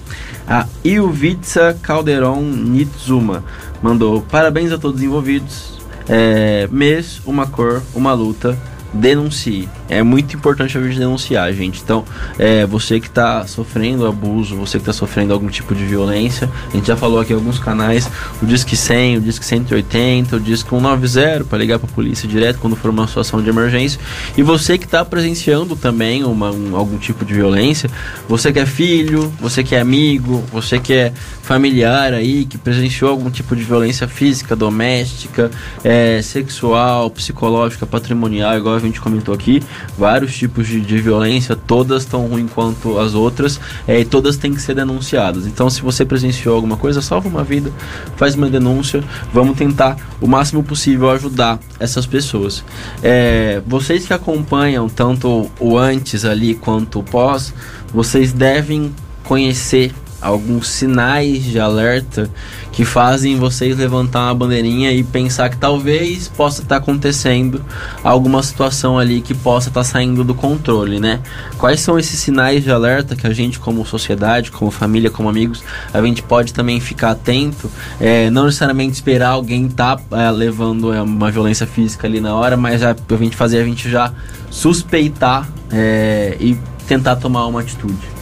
[SPEAKER 1] A Ilvitsa Calderon Nitsuma mandou parabéns a todos os envolvidos. É, mês, uma cor, uma luta denuncie. É muito importante a gente denunciar, gente. Então, é, você que está sofrendo abuso, você que está sofrendo algum tipo de violência, a gente já falou aqui em alguns canais, o Disque 100, o Disque 180, o Disque 190 para ligar para a polícia direto quando for uma situação de emergência. E você que está presenciando também uma, um, algum tipo de violência, você que é filho, você que é amigo, você que é familiar aí, que presenciou algum tipo de violência física, doméstica, é, sexual, psicológica, patrimonial, igual a gente comentou aqui, vários tipos de, de violência, todas tão ruins quanto as outras, é, e todas têm que ser denunciadas. Então, se você presenciou alguma coisa, salva uma vida, faz uma denúncia, vamos tentar o máximo possível ajudar essas pessoas. É, vocês que acompanham tanto o antes ali quanto o pós, vocês devem conhecer alguns sinais de alerta que fazem vocês levantar uma bandeirinha e pensar que talvez possa estar tá acontecendo alguma situação ali que possa estar tá saindo do controle, né? Quais são esses sinais de alerta que a gente, como sociedade, como família, como amigos, a gente pode também ficar atento, é, não necessariamente esperar alguém estar tá, é, levando é, uma violência física ali na hora, mas a, a gente fazer a gente já suspeitar é, e tentar tomar uma atitude.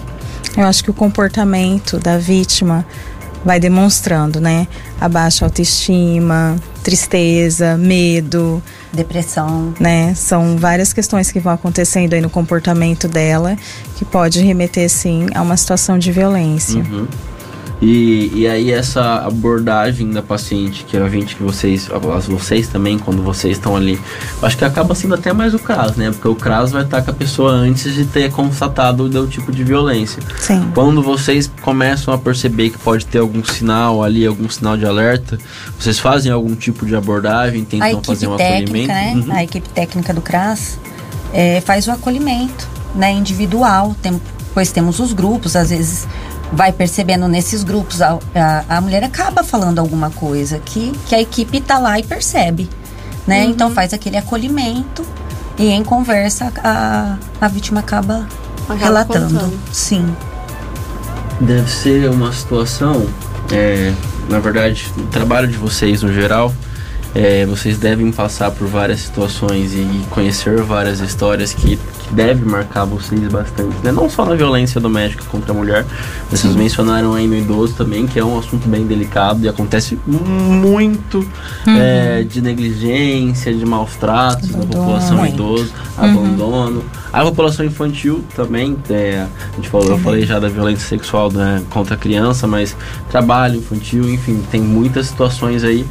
[SPEAKER 3] Eu acho que o comportamento da vítima vai demonstrando, né? A baixa autoestima, tristeza, medo,
[SPEAKER 4] depressão,
[SPEAKER 3] né? São várias questões que vão acontecendo aí no comportamento dela que pode remeter sim a uma situação de violência.
[SPEAKER 1] Uhum. E, e aí essa abordagem da paciente, que é a gente que vocês, vocês também, quando vocês estão ali, acho que acaba sendo até mais o CRAS, né? Porque o CRAS vai estar com a pessoa antes de ter constatado o tipo de violência.
[SPEAKER 3] Sim.
[SPEAKER 1] Quando vocês começam a perceber que pode ter algum sinal ali, algum sinal de alerta, vocês fazem algum tipo de abordagem, tentam fazer um
[SPEAKER 4] técnica,
[SPEAKER 1] acolhimento?
[SPEAKER 4] Né? Uhum. A equipe técnica do CRAS é, faz o acolhimento né, individual, tem, pois temos os grupos, às vezes vai percebendo nesses grupos, a, a, a, mulher acaba falando alguma coisa que, que a equipe está lá e percebe. Né? Uhum. Então faz aquele acolhimento e em conversa a, a vítima acaba, acaba relatando. Contando. Sim.
[SPEAKER 1] Deve ser uma situação, é, na verdade, o trabalho de vocês no geral, é, vocês devem passar por várias situações e conhecer várias histórias que que deve marcar vocês bastante, né? Não só na violência doméstica contra a mulher, vocês Sim. mencionaram aí no idoso também, que é um assunto bem delicado e acontece muito uhum. é, de negligência, de maus tratos da população idosa, uhum. abandono. A população infantil também, é, a gente falou, eu falei já da violência sexual né, contra a criança, mas trabalho infantil, enfim, tem muitas situações aí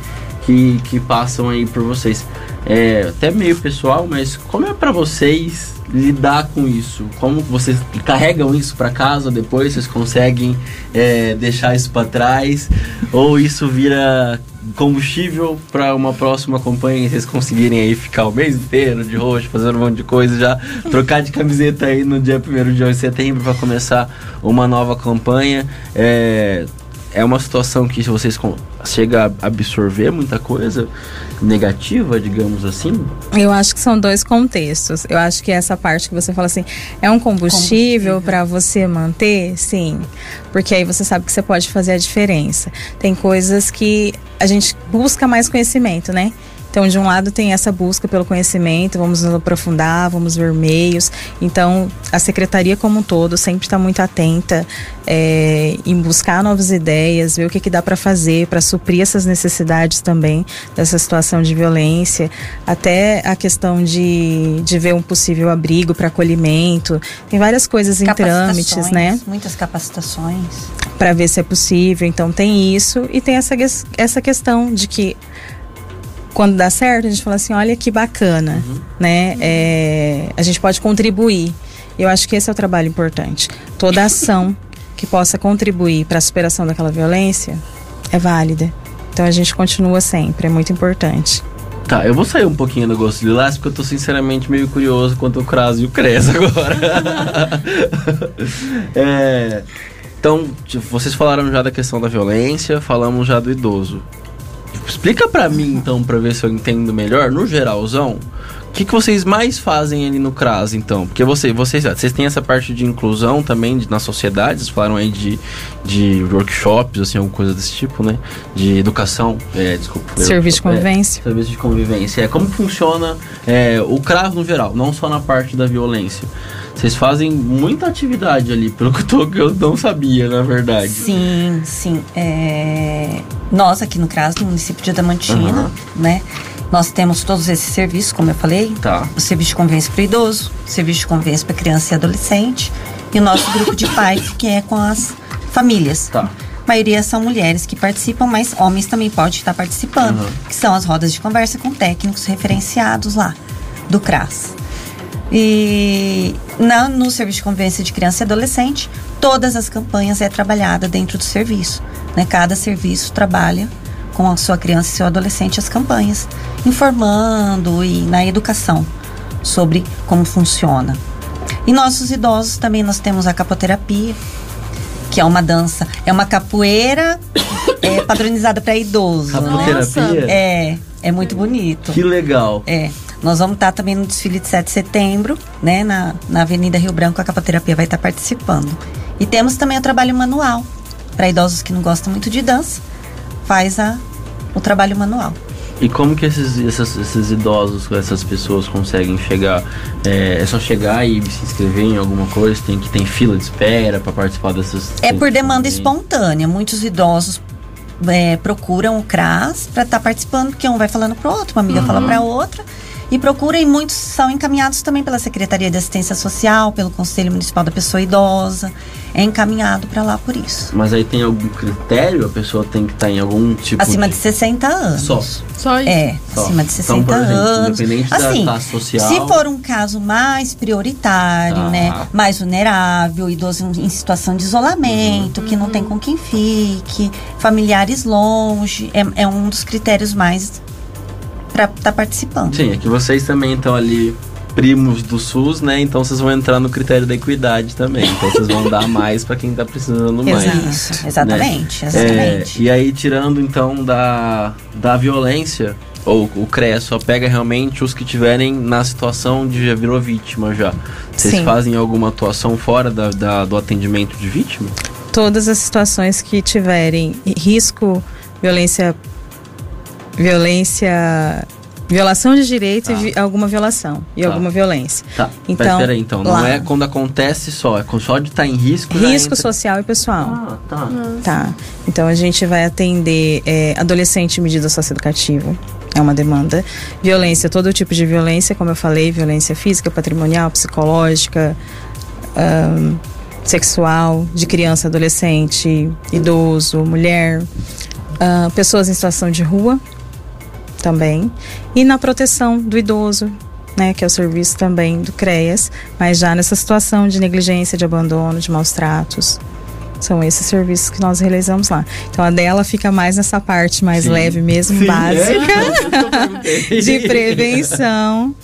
[SPEAKER 1] que, que passam aí por vocês. É até meio pessoal, mas como é para vocês lidar com isso? Como vocês carregam isso para casa depois? Vocês conseguem é, deixar isso para trás? Ou isso vira combustível para uma próxima campanha e vocês conseguirem aí ficar o mês inteiro de roxo, fazendo um monte de coisa, já trocar de camiseta aí no dia 1 de setembro para começar uma nova campanha? É, é uma situação que vocês chega a absorver muita coisa negativa, digamos assim?
[SPEAKER 3] Eu acho que são dois contextos. Eu acho que essa parte que você fala assim, é um combustível, combustível. para você manter? Sim. Porque aí você sabe que você pode fazer a diferença. Tem coisas que a gente busca mais conhecimento, né? Então, de um lado tem essa busca pelo conhecimento, vamos nos aprofundar, vamos ver meios. Então, a secretaria como um todo sempre está muito atenta é, em buscar novas ideias, ver o que, que dá para fazer para suprir essas necessidades também dessa situação de violência, até a questão de, de ver um possível abrigo para acolhimento. Tem várias coisas em trâmites, né?
[SPEAKER 4] Muitas capacitações.
[SPEAKER 3] Para ver se é possível. Então, tem isso e tem essa, essa questão de que quando dá certo, a gente fala assim, olha que bacana, uhum. né? É, a gente pode contribuir. Eu acho que esse é o trabalho importante. Toda ação que possa contribuir para a superação daquela violência é válida. Então a gente continua sempre, é muito importante.
[SPEAKER 1] Tá, eu vou sair um pouquinho do gosto de lilás porque eu tô sinceramente meio curioso quanto o CRAS e o CRES agora. <laughs> é, então, vocês falaram já da questão da violência, falamos já do idoso. Explica para mim então, para ver se eu entendo melhor, no geralzão, que, que vocês mais fazem ali no CRAS, então? Porque você, vocês, vocês têm essa parte de inclusão também de, na sociedade, vocês falaram aí de, de workshops, assim, alguma coisa desse tipo, né? De educação, é, desculpa.
[SPEAKER 3] Serviço de convivência.
[SPEAKER 1] É, serviço de convivência. É, como funciona é, o CRAS no geral, não só na parte da violência. Vocês fazem muita atividade ali, pelo que eu, tô, que eu não sabia, na verdade.
[SPEAKER 4] Sim, sim. É... Nós aqui no CRAS, no município de Adamantina, uhum. né? Nós temos todos esses serviços, como eu falei.
[SPEAKER 1] Tá.
[SPEAKER 4] O serviço de convivência para idoso, o serviço de convivência para criança e adolescente. E o nosso grupo de pais, que é com as famílias.
[SPEAKER 1] Tá.
[SPEAKER 4] A maioria são mulheres que participam, mas homens também podem estar participando. Uhum. Que são as rodas de conversa com técnicos referenciados lá, do CRAS. E na, no serviço de convivência de criança e adolescente, todas as campanhas é trabalhada dentro do serviço. Né? Cada serviço trabalha com a sua criança e seu adolescente as campanhas, informando e na educação sobre como funciona. E nossos idosos também nós temos a capoterapia, que é uma dança, é uma capoeira <coughs> é, padronizada para idoso.
[SPEAKER 1] Capoterapia?
[SPEAKER 4] Né? É, é muito bonito.
[SPEAKER 1] Que legal.
[SPEAKER 4] É. Nós vamos estar também no desfile de 7 de setembro, né, na, na Avenida Rio Branco, a capoterapia vai estar participando. E temos também o trabalho manual, para idosos que não gostam muito de dança, faz a, o trabalho manual.
[SPEAKER 1] E como que esses, esses, esses idosos, essas pessoas conseguem chegar? É, é, só chegar e se inscrever em alguma coisa? Tem que tem fila de espera para participar dessas?
[SPEAKER 4] É por demanda espontânea. Muitos idosos é, procuram o CRAS para estar tá participando, porque um vai falando para outro, uma amiga uhum. fala para outra e procurem, muitos são encaminhados também pela Secretaria de Assistência Social, pelo Conselho Municipal da Pessoa Idosa. É encaminhado para lá por isso.
[SPEAKER 1] Mas aí tem algum critério? A pessoa tem que estar em algum tipo
[SPEAKER 4] Acima
[SPEAKER 1] de...
[SPEAKER 4] de 60 anos.
[SPEAKER 1] Só.
[SPEAKER 2] Só isso.
[SPEAKER 4] É,
[SPEAKER 1] Só.
[SPEAKER 4] acima de
[SPEAKER 1] Então,
[SPEAKER 4] 60
[SPEAKER 1] por exemplo,
[SPEAKER 4] anos.
[SPEAKER 1] independente da
[SPEAKER 4] assim,
[SPEAKER 1] classe social-
[SPEAKER 4] se for um caso mais prioritário,
[SPEAKER 1] Tá.
[SPEAKER 4] né? Mais vulnerável, idoso em situação de isolamento, que não tem com quem fique, familiares longe, é, é um dos critérios mais para estar participando.
[SPEAKER 1] Sim, é que vocês também estão ali primos do SUS, né? Então vocês vão entrar no critério da equidade também. Então vocês vão dar mais para quem tá precisando mais.
[SPEAKER 3] Exato.
[SPEAKER 4] Isso, exatamente,
[SPEAKER 1] É,
[SPEAKER 4] exatamente.
[SPEAKER 1] e aí, tirando então da, da violência, ou o CREA só pega realmente os que tiverem na situação de já virou vítima já. Vocês
[SPEAKER 3] Sim.
[SPEAKER 1] fazem alguma atuação fora da, da- do atendimento de vítima?
[SPEAKER 3] Todas as situações que tiverem risco, violência, violência, violação de direito
[SPEAKER 1] Tá.
[SPEAKER 3] e vi- alguma violação e
[SPEAKER 1] Tá.
[SPEAKER 3] alguma violência.
[SPEAKER 1] Tá.
[SPEAKER 3] Então,
[SPEAKER 1] Mas peraí, então. Não
[SPEAKER 3] lá-
[SPEAKER 1] é quando acontece só, é só de estar em risco.
[SPEAKER 3] Risco
[SPEAKER 1] entra-
[SPEAKER 3] social e pessoal.
[SPEAKER 1] Ah, tá.
[SPEAKER 3] Tá. Então a gente vai atender é, adolescente em medida socioeducativa. É uma demanda. Violência, todo tipo de violência, como eu falei, violência física, patrimonial, psicológica, ahn, sexual, de criança, adolescente, idoso, mulher, ahn, pessoas em situação de rua também. E na proteção do idoso, né, que é o serviço também do CREAS, mas já nessa situação de negligência, de abandono, de maus tratos. São esses serviços que nós realizamos lá. Então a dela fica mais nessa parte mais
[SPEAKER 1] Sim.
[SPEAKER 3] leve mesmo,
[SPEAKER 1] Sim,
[SPEAKER 3] básica, <laughs>
[SPEAKER 1] é. <laughs>
[SPEAKER 3] de prevenção.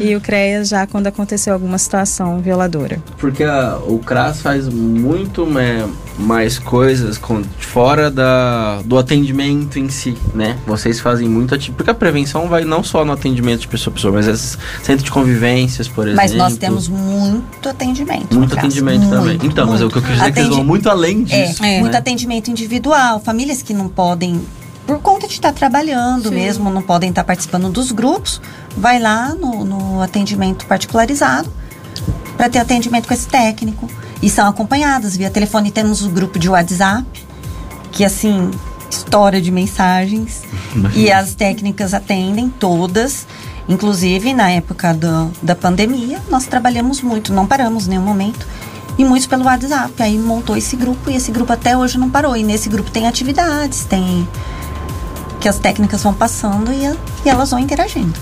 [SPEAKER 3] E o CREAS já quando aconteceu alguma situação violadora.
[SPEAKER 1] Porque a- o CRAS faz muito né, mais coisas com, fora da, do atendimento em si, né? Vocês fazem muito Porque a prevenção vai não só no atendimento de pessoa a pessoa, mas esses centros de convivências, por exemplo.
[SPEAKER 4] Mas nós temos muito atendimento. no
[SPEAKER 1] muito
[SPEAKER 4] CRAS,
[SPEAKER 1] atendimento também.
[SPEAKER 4] muito,
[SPEAKER 1] Então, mas é o que eu quis dizer é que eles vão muito além
[SPEAKER 4] É,
[SPEAKER 1] disso.
[SPEAKER 3] É.
[SPEAKER 4] muito
[SPEAKER 1] né?
[SPEAKER 4] atendimento individual, famílias que não podem, por conta de estar trabalhando
[SPEAKER 2] Sim.
[SPEAKER 4] mesmo, não podem estar participando dos grupos, vai lá no, no atendimento particularizado para ter atendimento com esse técnico. E são acompanhadas via telefone. Temos o grupo de WhatsApp, que assim, história de mensagens. E as técnicas atendem todas. Inclusive, na época do, da pandemia, nós trabalhamos muito, não paramos em nenhum momento. E muitos pelo WhatsApp. Aí montou esse grupo e esse grupo até hoje não parou. E nesse grupo tem atividades, tem. que as técnicas vão passando e, a- e elas vão interagindo.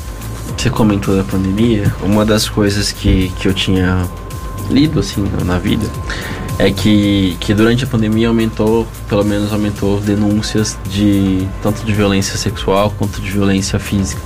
[SPEAKER 1] Você comentou da pandemia, uma das coisas que, que eu tinha lido assim na- na vida é que, que durante a pandemia aumentou, pelo menos aumentou denúncias de tanto de violência sexual quanto de violência física.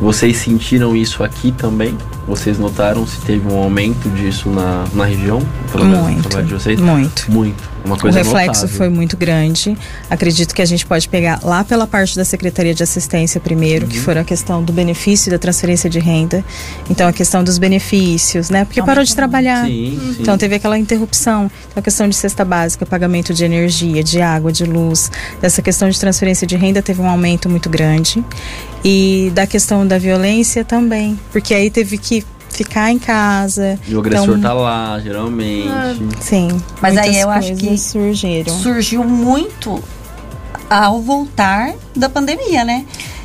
[SPEAKER 1] Vocês sentiram isso aqui também? Vocês notaram se teve um aumento disso na, na região? Pelo menos no
[SPEAKER 3] Muito,
[SPEAKER 1] trabalho de vocês?
[SPEAKER 3] muito.
[SPEAKER 1] Muito. Uma
[SPEAKER 3] O
[SPEAKER 1] coisa
[SPEAKER 3] reflexo
[SPEAKER 1] notável.
[SPEAKER 3] foi muito grande. Acredito que a gente pode pegar lá pela parte da Secretaria de Assistência primeiro,
[SPEAKER 1] Uhum.
[SPEAKER 3] que foi a questão do benefício e da transferência de renda. Então, a questão dos benefícios, né? Porque parou de trabalhar.
[SPEAKER 1] Sim, sim.
[SPEAKER 3] Então teve aquela interrupção. Então, a questão de cesta básica, pagamento de energia, de água, de luz, dessa questão de transferência de renda teve um aumento muito grande. E da questão da violência também. Porque aí teve que ficar em casa.
[SPEAKER 1] E o agressor
[SPEAKER 3] Então,
[SPEAKER 1] tá lá, geralmente.
[SPEAKER 3] Sim.
[SPEAKER 4] Mas aí eu acho que
[SPEAKER 3] surgiram.
[SPEAKER 4] surgiu muito ao voltar da pandemia, né?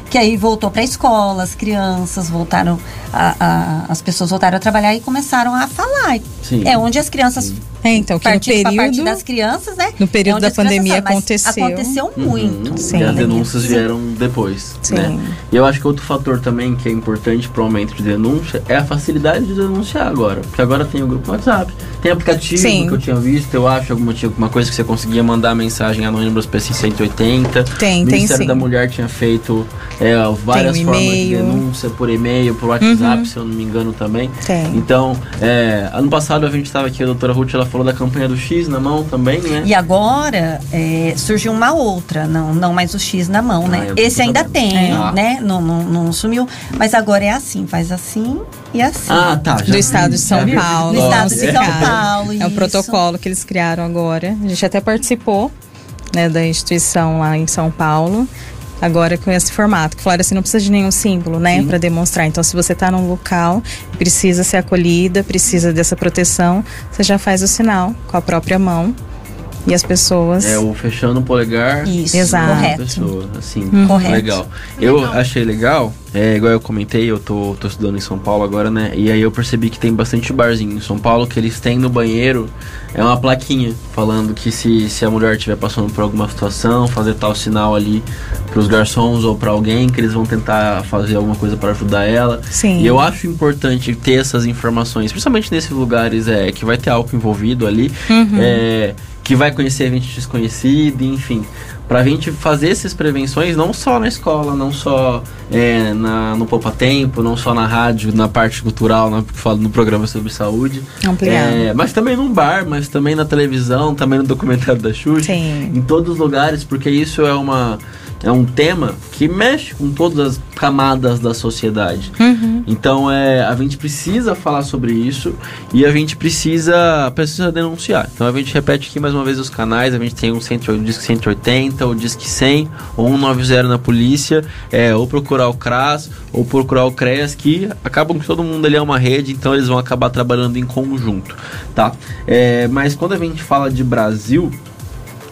[SPEAKER 4] Que aí voltou para a escola, as crianças voltaram, a, a- as pessoas voltaram a trabalhar e começaram a falar.
[SPEAKER 1] Sim.
[SPEAKER 4] É onde as crianças
[SPEAKER 3] É, então, que no
[SPEAKER 4] partindo parte
[SPEAKER 3] período.
[SPEAKER 4] das crianças, né?
[SPEAKER 3] no período
[SPEAKER 4] É
[SPEAKER 3] da
[SPEAKER 4] as crianças
[SPEAKER 3] pandemia aconteceu.
[SPEAKER 4] Aconteceu muito.
[SPEAKER 1] Uhum.
[SPEAKER 3] Sim.
[SPEAKER 1] E as denúncias vieram depois,
[SPEAKER 3] Sim.
[SPEAKER 1] né? E eu acho que outro fator também que é importante para o aumento de denúncia é a facilidade de denunciar agora. Porque agora tem o grupo WhatsApp, tem aplicativo
[SPEAKER 3] Sim.
[SPEAKER 1] que eu tinha visto, eu acho, alguma, tinha alguma coisa que você conseguia mandar mensagem anônima para PC 180.
[SPEAKER 3] Tem,
[SPEAKER 1] o
[SPEAKER 3] tem
[SPEAKER 1] Ministério
[SPEAKER 3] sim.
[SPEAKER 1] da Mulher tinha feito é, várias formas de.
[SPEAKER 3] Uhum.
[SPEAKER 1] denúncia por e-mail, por WhatsApp, se eu não me engano também.
[SPEAKER 3] Tem.
[SPEAKER 1] Então, é, ano passado a gente estava aqui, a doutora Ruth, ela falou da campanha do X na mão também, né?
[SPEAKER 4] E agora é, surgiu uma outra, não, não mais o X na mão,
[SPEAKER 1] Ah,
[SPEAKER 4] né?
[SPEAKER 1] tô
[SPEAKER 4] Esse ainda
[SPEAKER 1] sabendo.
[SPEAKER 4] tem,
[SPEAKER 1] É.
[SPEAKER 4] né? Não, não, não sumiu. Mas agora é assim, faz assim e assim.
[SPEAKER 1] Ah, tá.
[SPEAKER 3] do estado de São. Paulo.
[SPEAKER 4] Do estado de São. Paulo,
[SPEAKER 3] É o protocolo que eles criaram agora. A gente até participou né, da instituição lá em São Paulo. Agora com esse formato, falaram assim, não precisa de nenhum símbolo, né, para demonstrar. Então, se você está num local, precisa ser acolhida, precisa dessa proteção, você já faz o sinal com a própria mão E as pessoas.
[SPEAKER 1] É o fechando o polegar.
[SPEAKER 4] Isso,
[SPEAKER 3] Exato.
[SPEAKER 4] correto.
[SPEAKER 1] Pessoa, assim,
[SPEAKER 3] Uhum.
[SPEAKER 4] Correto.
[SPEAKER 1] legal. Eu
[SPEAKER 2] Legal.
[SPEAKER 1] achei legal, é, igual eu comentei, eu tô, tô estudando em São Paulo agora, né? E aí eu percebi que tem bastante barzinho em São Paulo que eles têm no banheiro é uma plaquinha falando que se, se a mulher estiver passando por alguma situação, fazer tal sinal ali pros garçons ou pra alguém que eles vão tentar fazer alguma coisa para ajudar ela.
[SPEAKER 3] Sim.
[SPEAKER 1] E eu acho importante ter essas informações, principalmente nesses lugares é, que vai ter álcool envolvido ali,
[SPEAKER 3] Uhum.
[SPEAKER 1] é, que vai conhecer gente desconhecida, enfim. Pra gente fazer essas prevenções, não só na escola, não só é, na, no Poupa Tempo, não só na rádio, na parte cultural, na, no programa sobre saúde. É, mas também num bar, mas também na televisão, também no documentário da Xuxa.
[SPEAKER 3] Sim.
[SPEAKER 1] Em todos os lugares, porque isso é uma. É um tema que mexe com todas as camadas da sociedade.
[SPEAKER 3] Uhum.
[SPEAKER 1] Então é, a gente precisa falar sobre isso e a gente precisa, precisa denunciar. Então a gente repete aqui mais uma vez os canais, a gente tem um 180, o Disque 180, o Disque 100, ou 190 na polícia, é, ou procurar o CRAS, ou procurar o CREAS, que acabam que todo mundo ali é uma rede, então eles vão acabar trabalhando em conjunto, tá? É, mas quando a gente fala de Brasil,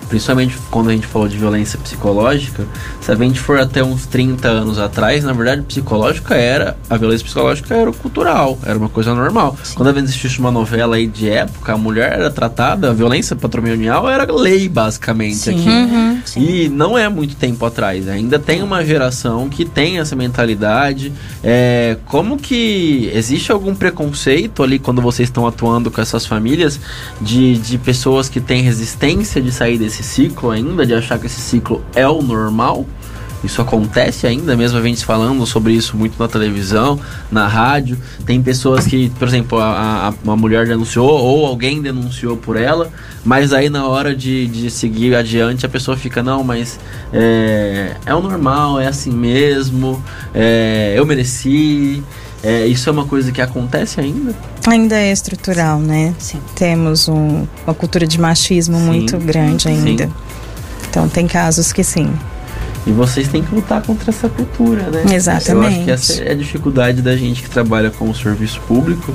[SPEAKER 1] principalmente quando a gente falou de violência psicológica, se a gente for até uns 30 anos atrás, na verdade, psicológica era, a violência psicológica era cultural, era uma coisa normal. Quando a gente assistisse uma novela aí de época, a mulher era tratada, a violência patrimonial era lei, basicamente,
[SPEAKER 4] Sim.
[SPEAKER 1] aqui.
[SPEAKER 3] Uhum.
[SPEAKER 1] E não é muito tempo atrás, ainda tem uma geração que tem essa mentalidade. É, como que existe algum preconceito ali quando vocês estão atuando com essas famílias de, de pessoas que têm resistência de sair desse ciclo ainda, de achar que esse ciclo é o normal? Isso acontece ainda, mesmo a gente falando sobre isso muito na televisão, na rádio. Tem pessoas que, por exemplo, a, a- uma mulher denunciou ou alguém denunciou por ela, mas aí na hora de, de seguir adiante a pessoa fica, não, mas é, é o normal, é assim mesmo, é, eu mereci. É, isso é uma coisa que acontece ainda?
[SPEAKER 3] Ainda é estrutural, né?
[SPEAKER 4] Sim.
[SPEAKER 3] Temos um- uma cultura de machismo
[SPEAKER 1] Sim.
[SPEAKER 3] muito grande
[SPEAKER 1] Sim.
[SPEAKER 3] ainda. Então tem casos que sim.
[SPEAKER 1] E vocês têm que lutar contra essa cultura, né?
[SPEAKER 3] Exatamente.
[SPEAKER 1] Eu acho que essa é a dificuldade da gente que trabalha com o serviço público,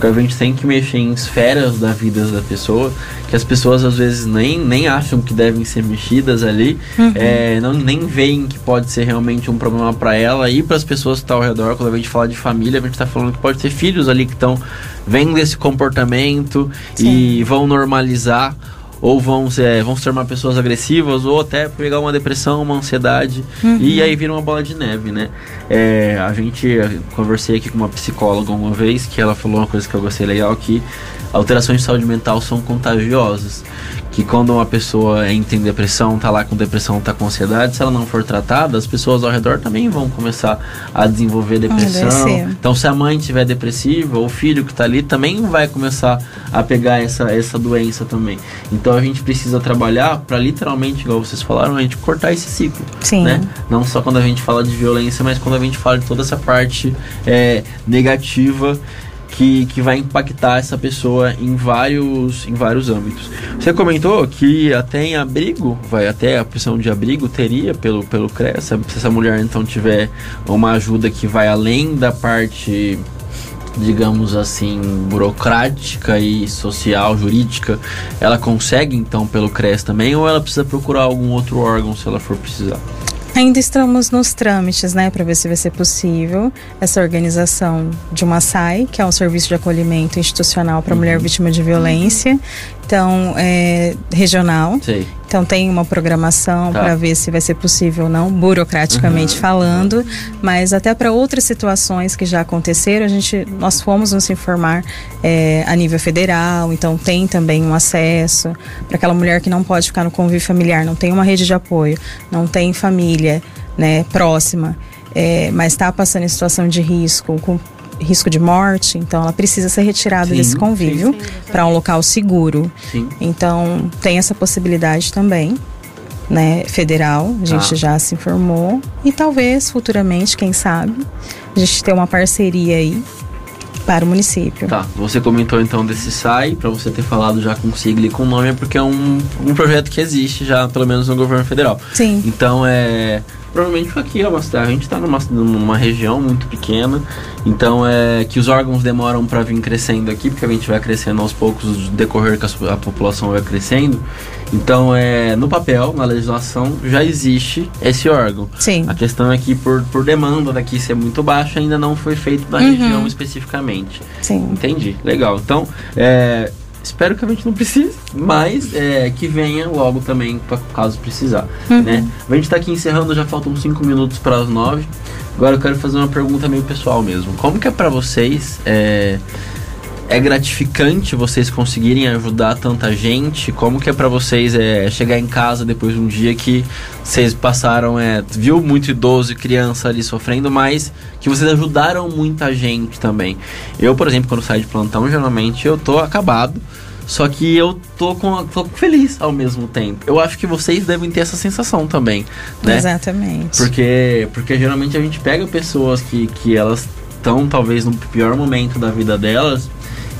[SPEAKER 1] porque a gente tem que mexer em esferas da vida da pessoa, que as pessoas às vezes nem, nem acham que devem ser mexidas ali, é, não, nem veem que pode ser realmente um problema para ela e para as pessoas que estão ao redor. Quando a gente fala de família, a gente está falando que pode ter filhos ali que estão vendo esse comportamento e vão normalizar ou vão, ser- vão se tornar pessoas agressivas, ou até pegar uma depressão, uma ansiedade, e aí vira uma bola de neve, né? É, a gente, conversei aqui com uma psicóloga uma vez, que ela falou uma coisa que eu gostei legal, que alterações de saúde mental são contagiosas. Que quando uma pessoa entra em depressão, tá lá com depressão, tá com ansiedade, se ela não for tratada, as pessoas ao redor também vão começar a desenvolver depressão. Então, se a mãe estiver depressiva, o filho que está ali também vai começar a pegar essa, essa doença também. Então, a gente precisa trabalhar para literalmente, igual vocês falaram, a gente cortar esse ciclo.
[SPEAKER 3] Sim.
[SPEAKER 1] Né? Não só quando a gente fala de violência, mas quando a gente fala de toda essa parte é, negativa que, que vai impactar essa pessoa em vários, em vários âmbitos. Você comentou que até em abrigo, vai até a opção de abrigo teria pelo, pelo CRES, se essa mulher então tiver uma ajuda que vai além da parte digamos assim, burocrática e social, jurídica, ela consegue então pelo CRES também ou ela precisa procurar algum outro órgão se ela for precisar?
[SPEAKER 3] Ainda estamos nos trâmites, né, para ver se vai ser possível essa organização de uma SAI, que é um serviço de acolhimento institucional para mulher vítima de violência. Então, é regional.
[SPEAKER 1] Sei.
[SPEAKER 3] Então tem uma programação
[SPEAKER 1] Tá.
[SPEAKER 3] para ver se vai ser possível ou não, burocraticamente falando, mas até para outras situações que já aconteceram, a gente nós fomos nos informar é, a nível federal, então tem também um acesso para aquela mulher que não pode ficar no convívio familiar, não tem uma rede de apoio, não tem família, né, próxima, é, mas está passando em situação de risco, com risco de morte, então ela precisa ser retirada
[SPEAKER 1] Sim,
[SPEAKER 3] desse convívio para um local seguro.
[SPEAKER 1] Sim.
[SPEAKER 3] Então, tem essa possibilidade também, né, federal, a gente
[SPEAKER 1] Tá.
[SPEAKER 3] já se informou. E talvez, futuramente, quem sabe, a gente ter uma parceria aí para o município.
[SPEAKER 1] Tá, você comentou então desse SAI, pra você ter falado já com sigla e com nome, é porque é um, um projeto que existe já, pelo menos no governo federal.
[SPEAKER 3] Sim.
[SPEAKER 1] Então é. Provavelmente foi aqui, é uma cidade. A gente está numa, numa região muito pequena, então é que os órgãos demoram para vir crescendo aqui, porque a gente vai crescendo aos poucos, decorrer que a, a população vai crescendo. Então, é, no papel, na legislação, já existe esse órgão.
[SPEAKER 3] Sim.
[SPEAKER 1] A questão é que, por, por demanda daqui ser muito baixa, ainda não foi feito na
[SPEAKER 3] Uhum.
[SPEAKER 1] região especificamente.
[SPEAKER 3] Sim.
[SPEAKER 1] Entendi, legal. Então, é, espero que a gente não precise, mas é, que venha logo também, pra, caso precisar.
[SPEAKER 3] Uhum.
[SPEAKER 1] Né? A gente tá aqui encerrando, já faltam 5 minutos para as 9. Agora eu quero fazer uma pergunta meio pessoal mesmo. Como que é para vocês? É, é gratificante vocês conseguirem ajudar tanta gente? Como que é pra vocês é, chegar em casa depois de um dia que vocês passaram, é, viu muito idoso e criança ali sofrendo, mas que vocês ajudaram muita gente também? Eu, por exemplo, quando saio de plantão, geralmente eu tô acabado. Só que eu tô, com, tô feliz ao mesmo tempo. Eu acho que vocês devem ter essa sensação também, né?
[SPEAKER 3] Exatamente.
[SPEAKER 1] Porque, porque geralmente a gente pega pessoas que, que elas estão talvez no pior momento da vida delas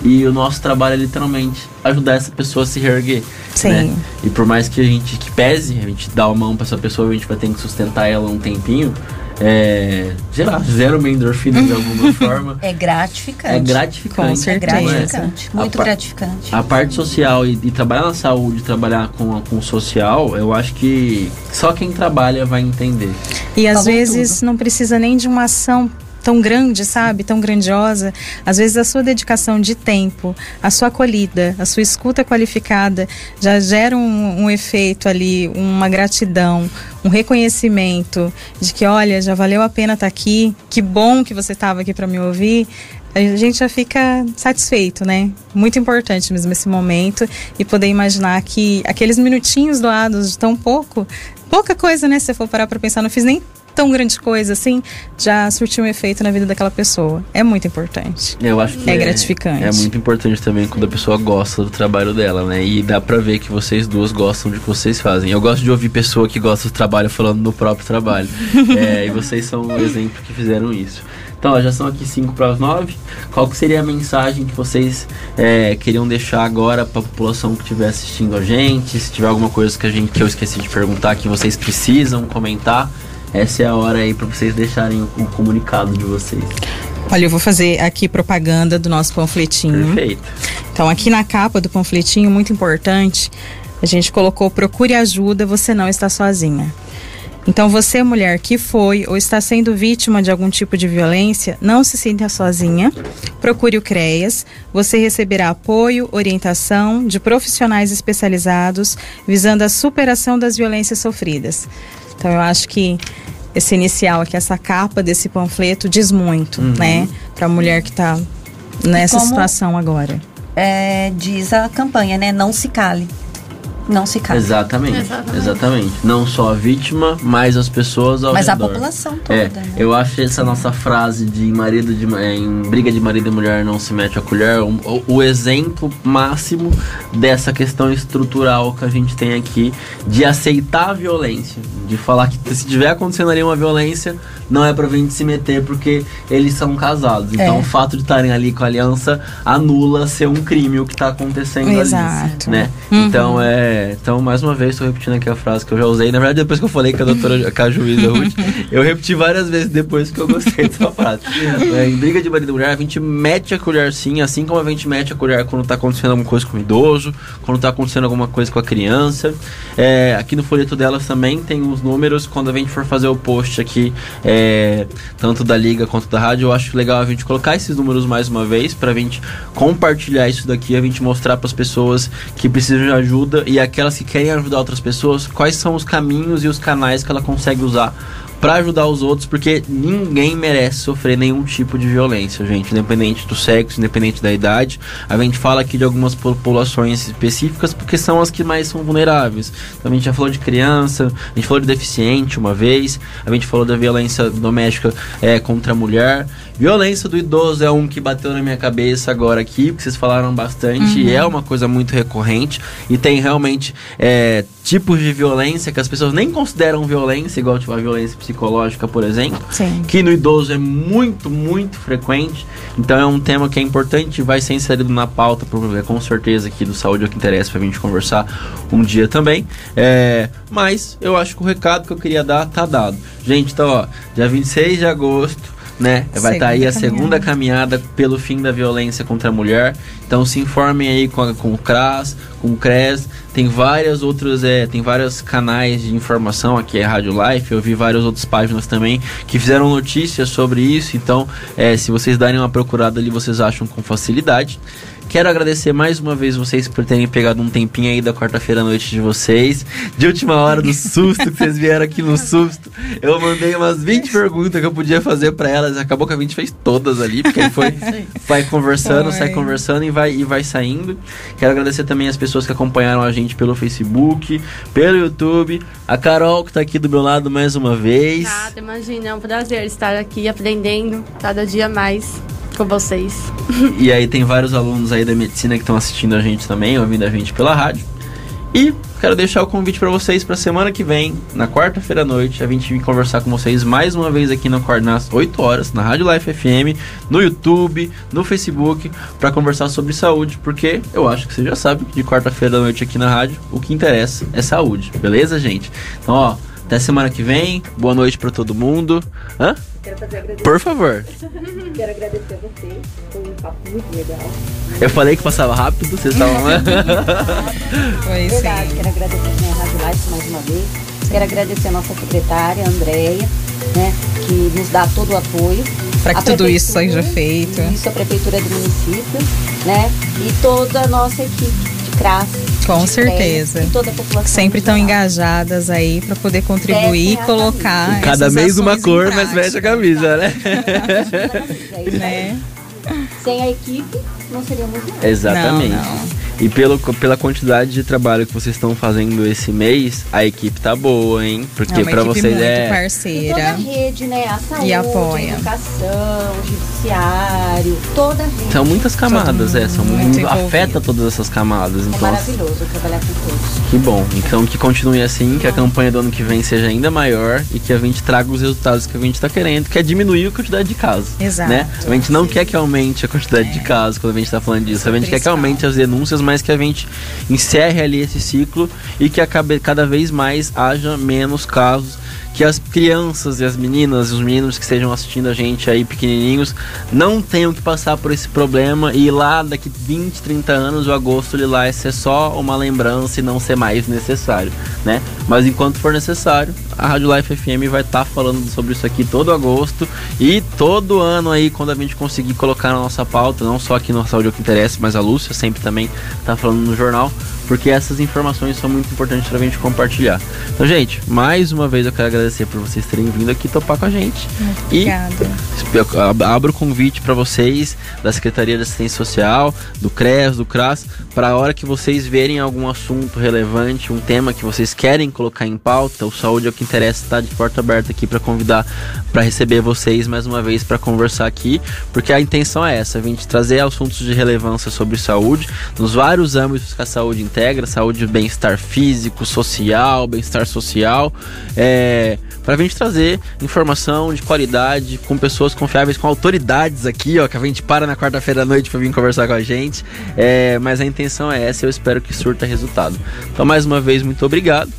[SPEAKER 1] e o nosso trabalho é literalmente ajudar essa pessoa a se reerguer.
[SPEAKER 3] Sim.
[SPEAKER 1] né? E por mais que a gente que pese, a gente dá a mão pra essa pessoa, a gente vai ter que sustentar ela um tempinho. É, sei lá, zero uma endorfina de alguma <laughs> forma.
[SPEAKER 4] É gratificante.
[SPEAKER 1] É gratificante.
[SPEAKER 3] Com
[SPEAKER 4] É
[SPEAKER 3] certeza.
[SPEAKER 4] gratificante.
[SPEAKER 1] A
[SPEAKER 4] Muito
[SPEAKER 1] par-
[SPEAKER 4] gratificante.
[SPEAKER 1] A parte social e, e trabalhar na saúde, trabalhar com, com o social, eu acho que só quem trabalha vai entender.
[SPEAKER 3] E às
[SPEAKER 4] Falou
[SPEAKER 3] vezes não precisa nem de uma ação tão grande, sabe? Tão grandiosa. Às vezes a sua dedicação de tempo, a sua acolhida, a sua escuta qualificada já gera um, um efeito ali, uma gratidão, um reconhecimento de que, olha, já valeu a pena estar aqui, que bom que você estava aqui para me ouvir. A gente já fica satisfeito, né? Muito importante mesmo esse momento e poder imaginar que aqueles minutinhos doados de tão pouco, pouca coisa, né? Se você for parar para pensar, não fiz nem tão grande coisa assim, já surtiu um efeito na vida daquela pessoa. É muito importante.
[SPEAKER 1] Eu acho que
[SPEAKER 3] É gratificante.
[SPEAKER 1] É muito importante também quando a pessoa gosta do trabalho dela, né? E dá pra ver que vocês duas gostam de que vocês fazem. Eu gosto de ouvir pessoa que gosta do trabalho falando do próprio trabalho. <laughs> É, e vocês são um exemplo que fizeram isso. Então, ó, já são aqui 5 para as 9. Qual que seria a mensagem que vocês é, queriam deixar agora para a população que estiver assistindo a gente? Se tiver alguma coisa que, a gente, que eu esqueci de perguntar que vocês precisam comentar, essa é a hora aí para vocês deixarem o, o comunicado de vocês.
[SPEAKER 3] Olha, eu vou fazer aqui propaganda do nosso panfletinho.
[SPEAKER 1] Perfeito.
[SPEAKER 3] Então, aqui na capa do panfletinho, muito importante, a gente colocou procure ajuda, você não está sozinha. Então, você, mulher que foi ou está sendo vítima de algum tipo de violência, não se sinta sozinha. Procure o CREAS. Você receberá apoio, orientação de profissionais especializados visando a superação das violências sofridas. Então, eu acho que esse inicial aqui, essa capa desse panfleto diz muito, né? Para a mulher que está nessa
[SPEAKER 4] como-
[SPEAKER 3] situação agora.
[SPEAKER 4] É, diz a campanha, né? Não se cale. Não se cale.
[SPEAKER 1] Exatamente,
[SPEAKER 2] Exatamente.
[SPEAKER 1] exatamente. Não só a vítima, mas as pessoas ao
[SPEAKER 4] Mas a
[SPEAKER 1] redor.
[SPEAKER 4] população toda,
[SPEAKER 1] É,
[SPEAKER 4] né?
[SPEAKER 1] eu acho essa nossa frase de marido de ma- em briga de marido e mulher não se mete a colher o, o exemplo máximo dessa questão estrutural que a gente tem aqui de aceitar a violência, de falar que se tiver acontecendo ali uma violência, não é pra gente se meter porque eles são casados. Então
[SPEAKER 4] É.
[SPEAKER 1] o fato de estarem ali com a aliança anula ser um crime o que tá acontecendo
[SPEAKER 3] Exato.
[SPEAKER 1] ali, né?
[SPEAKER 3] Uhum.
[SPEAKER 1] Então é, então mais uma vez estou repetindo aqui a frase que eu já usei. Na verdade, depois que eu falei com a doutora, <laughs> com a juíza Ruth, eu repeti várias vezes depois que eu gostei dessa frase. <laughs> É, em briga de marido e mulher, a gente mete a colher sim, assim como a gente mete a colher quando tá acontecendo alguma coisa com o idoso, quando tá acontecendo alguma coisa com a criança. É, aqui no folheto delas também tem os números. Quando a gente for fazer o post aqui, é, tanto da liga quanto da rádio, eu acho legal a gente colocar esses números mais uma vez pra gente compartilhar isso daqui, a gente mostrar para as pessoas que precisam de ajuda e aquelas que querem ajudar outras pessoas, quais são os caminhos e os canais que ela consegue usar para ajudar os outros, porque ninguém merece sofrer nenhum tipo de violência, gente, independente do sexo, independente da idade. A gente fala aqui de algumas populações específicas porque são as que mais são vulneráveis. Então, a gente já falou de criança, a gente falou de deficiente uma vez, a gente falou da violência doméstica é, contra a mulher. Violência do idoso é um que bateu na minha cabeça agora aqui, porque vocês falaram bastante, e é uma coisa muito recorrente, e tem realmente é, tipos de violência que as pessoas nem consideram violência, igual tipo, a violência psicológica, por exemplo,
[SPEAKER 3] Sim.
[SPEAKER 1] que no idoso é muito, muito frequente. Então é um tema que é importante, vai ser inserido na pauta, com certeza, aqui do Saúde é o que interessa pra gente conversar um dia também. É, mas eu acho que o recado que eu queria dar tá dado. Gente, então, ó, dia 26 de agosto né? Vai estar tá aí a caminhada. segunda caminhada pelo fim da violência contra a mulher. Então se informem aí com, com o CRAS, com o CRES. Tem várias outras, é, tem vários canais de informação aqui é Rádio Life. Eu vi várias outras páginas também que fizeram notícias sobre isso. Então, é, se vocês darem uma procurada ali, vocês acham com facilidade. Quero agradecer mais uma vez vocês por terem pegado um tempinho aí da quarta-feira à noite de vocês. De última hora, do susto que vocês vieram aqui no susto. Eu mandei umas 20 perguntas que eu podia fazer para elas. Acabou que a gente fez todas ali, porque aí foi, vai conversando, sai conversando e vai, e vai saindo. Quero agradecer também as pessoas que acompanharam a gente pelo Facebook, pelo YouTube. A Carol, que tá aqui do meu lado mais uma vez.
[SPEAKER 2] Nada, imagina, é um prazer estar aqui aprendendo cada dia mais com vocês.
[SPEAKER 1] E aí tem vários alunos aí da medicina que estão assistindo a gente também, ouvindo a gente pela rádio. E quero deixar o convite para vocês para semana que vem, na quarta-feira à noite, a gente vir conversar com vocês mais uma vez aqui no nas 8 horas, na Rádio Life FM, no YouTube, no Facebook, para conversar sobre saúde, porque eu acho que você já sabe que de quarta-feira à noite aqui na rádio, o que interessa é saúde, beleza, gente? Então, ó, até semana que vem, boa noite para todo mundo. Hã? Quero fazer Por favor. <laughs>
[SPEAKER 4] Quero agradecer a você. Foi um papo muito legal.
[SPEAKER 1] Eu falei que passava rápido, vocês estavam. <laughs>
[SPEAKER 4] Foi Verdade, sim. quero agradecer a Rádio Life mais uma vez. Quero agradecer a nossa secretária, Andréia, né, que nos dá todo o apoio.
[SPEAKER 3] Para que tudo isso seja feito.
[SPEAKER 4] Isso, a Prefeitura do município, né? E toda a nossa equipe
[SPEAKER 3] Com certeza.
[SPEAKER 4] toda a população.
[SPEAKER 3] Sempre estão engajadas aí para poder contribuir e colocar.
[SPEAKER 1] Cada mês uma cor, mas veste a camisa, né?
[SPEAKER 4] né? Sem a equipe, não seríamos nada.
[SPEAKER 1] Exatamente.
[SPEAKER 3] Não, não.
[SPEAKER 1] E pelo, pela quantidade de trabalho que vocês estão fazendo esse mês, a equipe tá boa, hein? Porque é para vocês
[SPEAKER 3] muito
[SPEAKER 1] é
[SPEAKER 3] parceira. E
[SPEAKER 4] toda a rede, né? A saúde,
[SPEAKER 3] e apoia.
[SPEAKER 4] a educação, o judiciário, toda a rede.
[SPEAKER 1] São muitas camadas, é, são muito, afeta todas essas camadas. É
[SPEAKER 4] então, maravilhoso trabalhar com todos.
[SPEAKER 1] Que bom. Então que continue assim, que a campanha do ano que vem seja ainda maior e que a gente traga os resultados que a gente está querendo, que é diminuir a quantidade de casos.
[SPEAKER 3] Exato.
[SPEAKER 1] Né? A gente não quer que aumente a quantidade é. de casos quando a gente está falando disso. A gente quer que aumente as denúncias, mas que a gente encerre ali esse ciclo e que acabe, cada vez mais haja menos casos que as crianças e as meninas e os meninos que estejam assistindo a gente aí pequenininhos não tenham que passar por esse problema e lá daqui 20, 30 anos o agosto lilás ser só uma lembrança e não ser mais necessário, né? Mas enquanto for necessário, a Rádio Life FM vai estar tá falando sobre isso aqui todo agosto e todo ano aí quando a gente conseguir colocar na nossa pauta, não só aqui no Saúde o que interessa, mas a Lúcia sempre também tá falando no jornal porque essas informações são muito importantes para a gente compartilhar. Então, gente, mais uma vez eu quero agradecer por vocês terem vindo aqui topar com a gente.
[SPEAKER 3] Muito obrigada.
[SPEAKER 1] E abro o convite para vocês da Secretaria de Assistência Social, do CRES, do CRAS, para a hora que vocês verem algum assunto relevante, um tema que vocês querem colocar em pauta, o Saúde é o que interessa, está de porta aberta aqui para convidar, para receber vocês mais uma vez para conversar aqui, porque a intenção é essa, a gente trazer assuntos de relevância sobre saúde, nos vários âmbitos que a saúde integra saúde, bem-estar físico, social, bem-estar social, é, para a gente trazer informação de qualidade com pessoas confiáveis, com autoridades aqui, ó, que a gente para na quarta-feira à noite para vir conversar com a gente. É, mas a intenção é essa, eu espero que surta resultado. Então, mais uma vez, muito obrigado.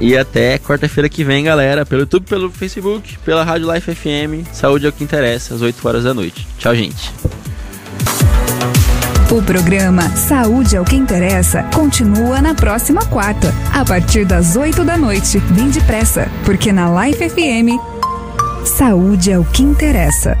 [SPEAKER 1] E até quarta-feira que vem, galera, pelo YouTube, pelo Facebook, pela Rádio Life FM. Saúde é o que interessa, às 8 horas da noite. Tchau, gente.
[SPEAKER 5] O programa Saúde é o que interessa continua na próxima quarta, a partir das 8 da noite. Vem depressa, porque na Life FM, saúde é o que interessa.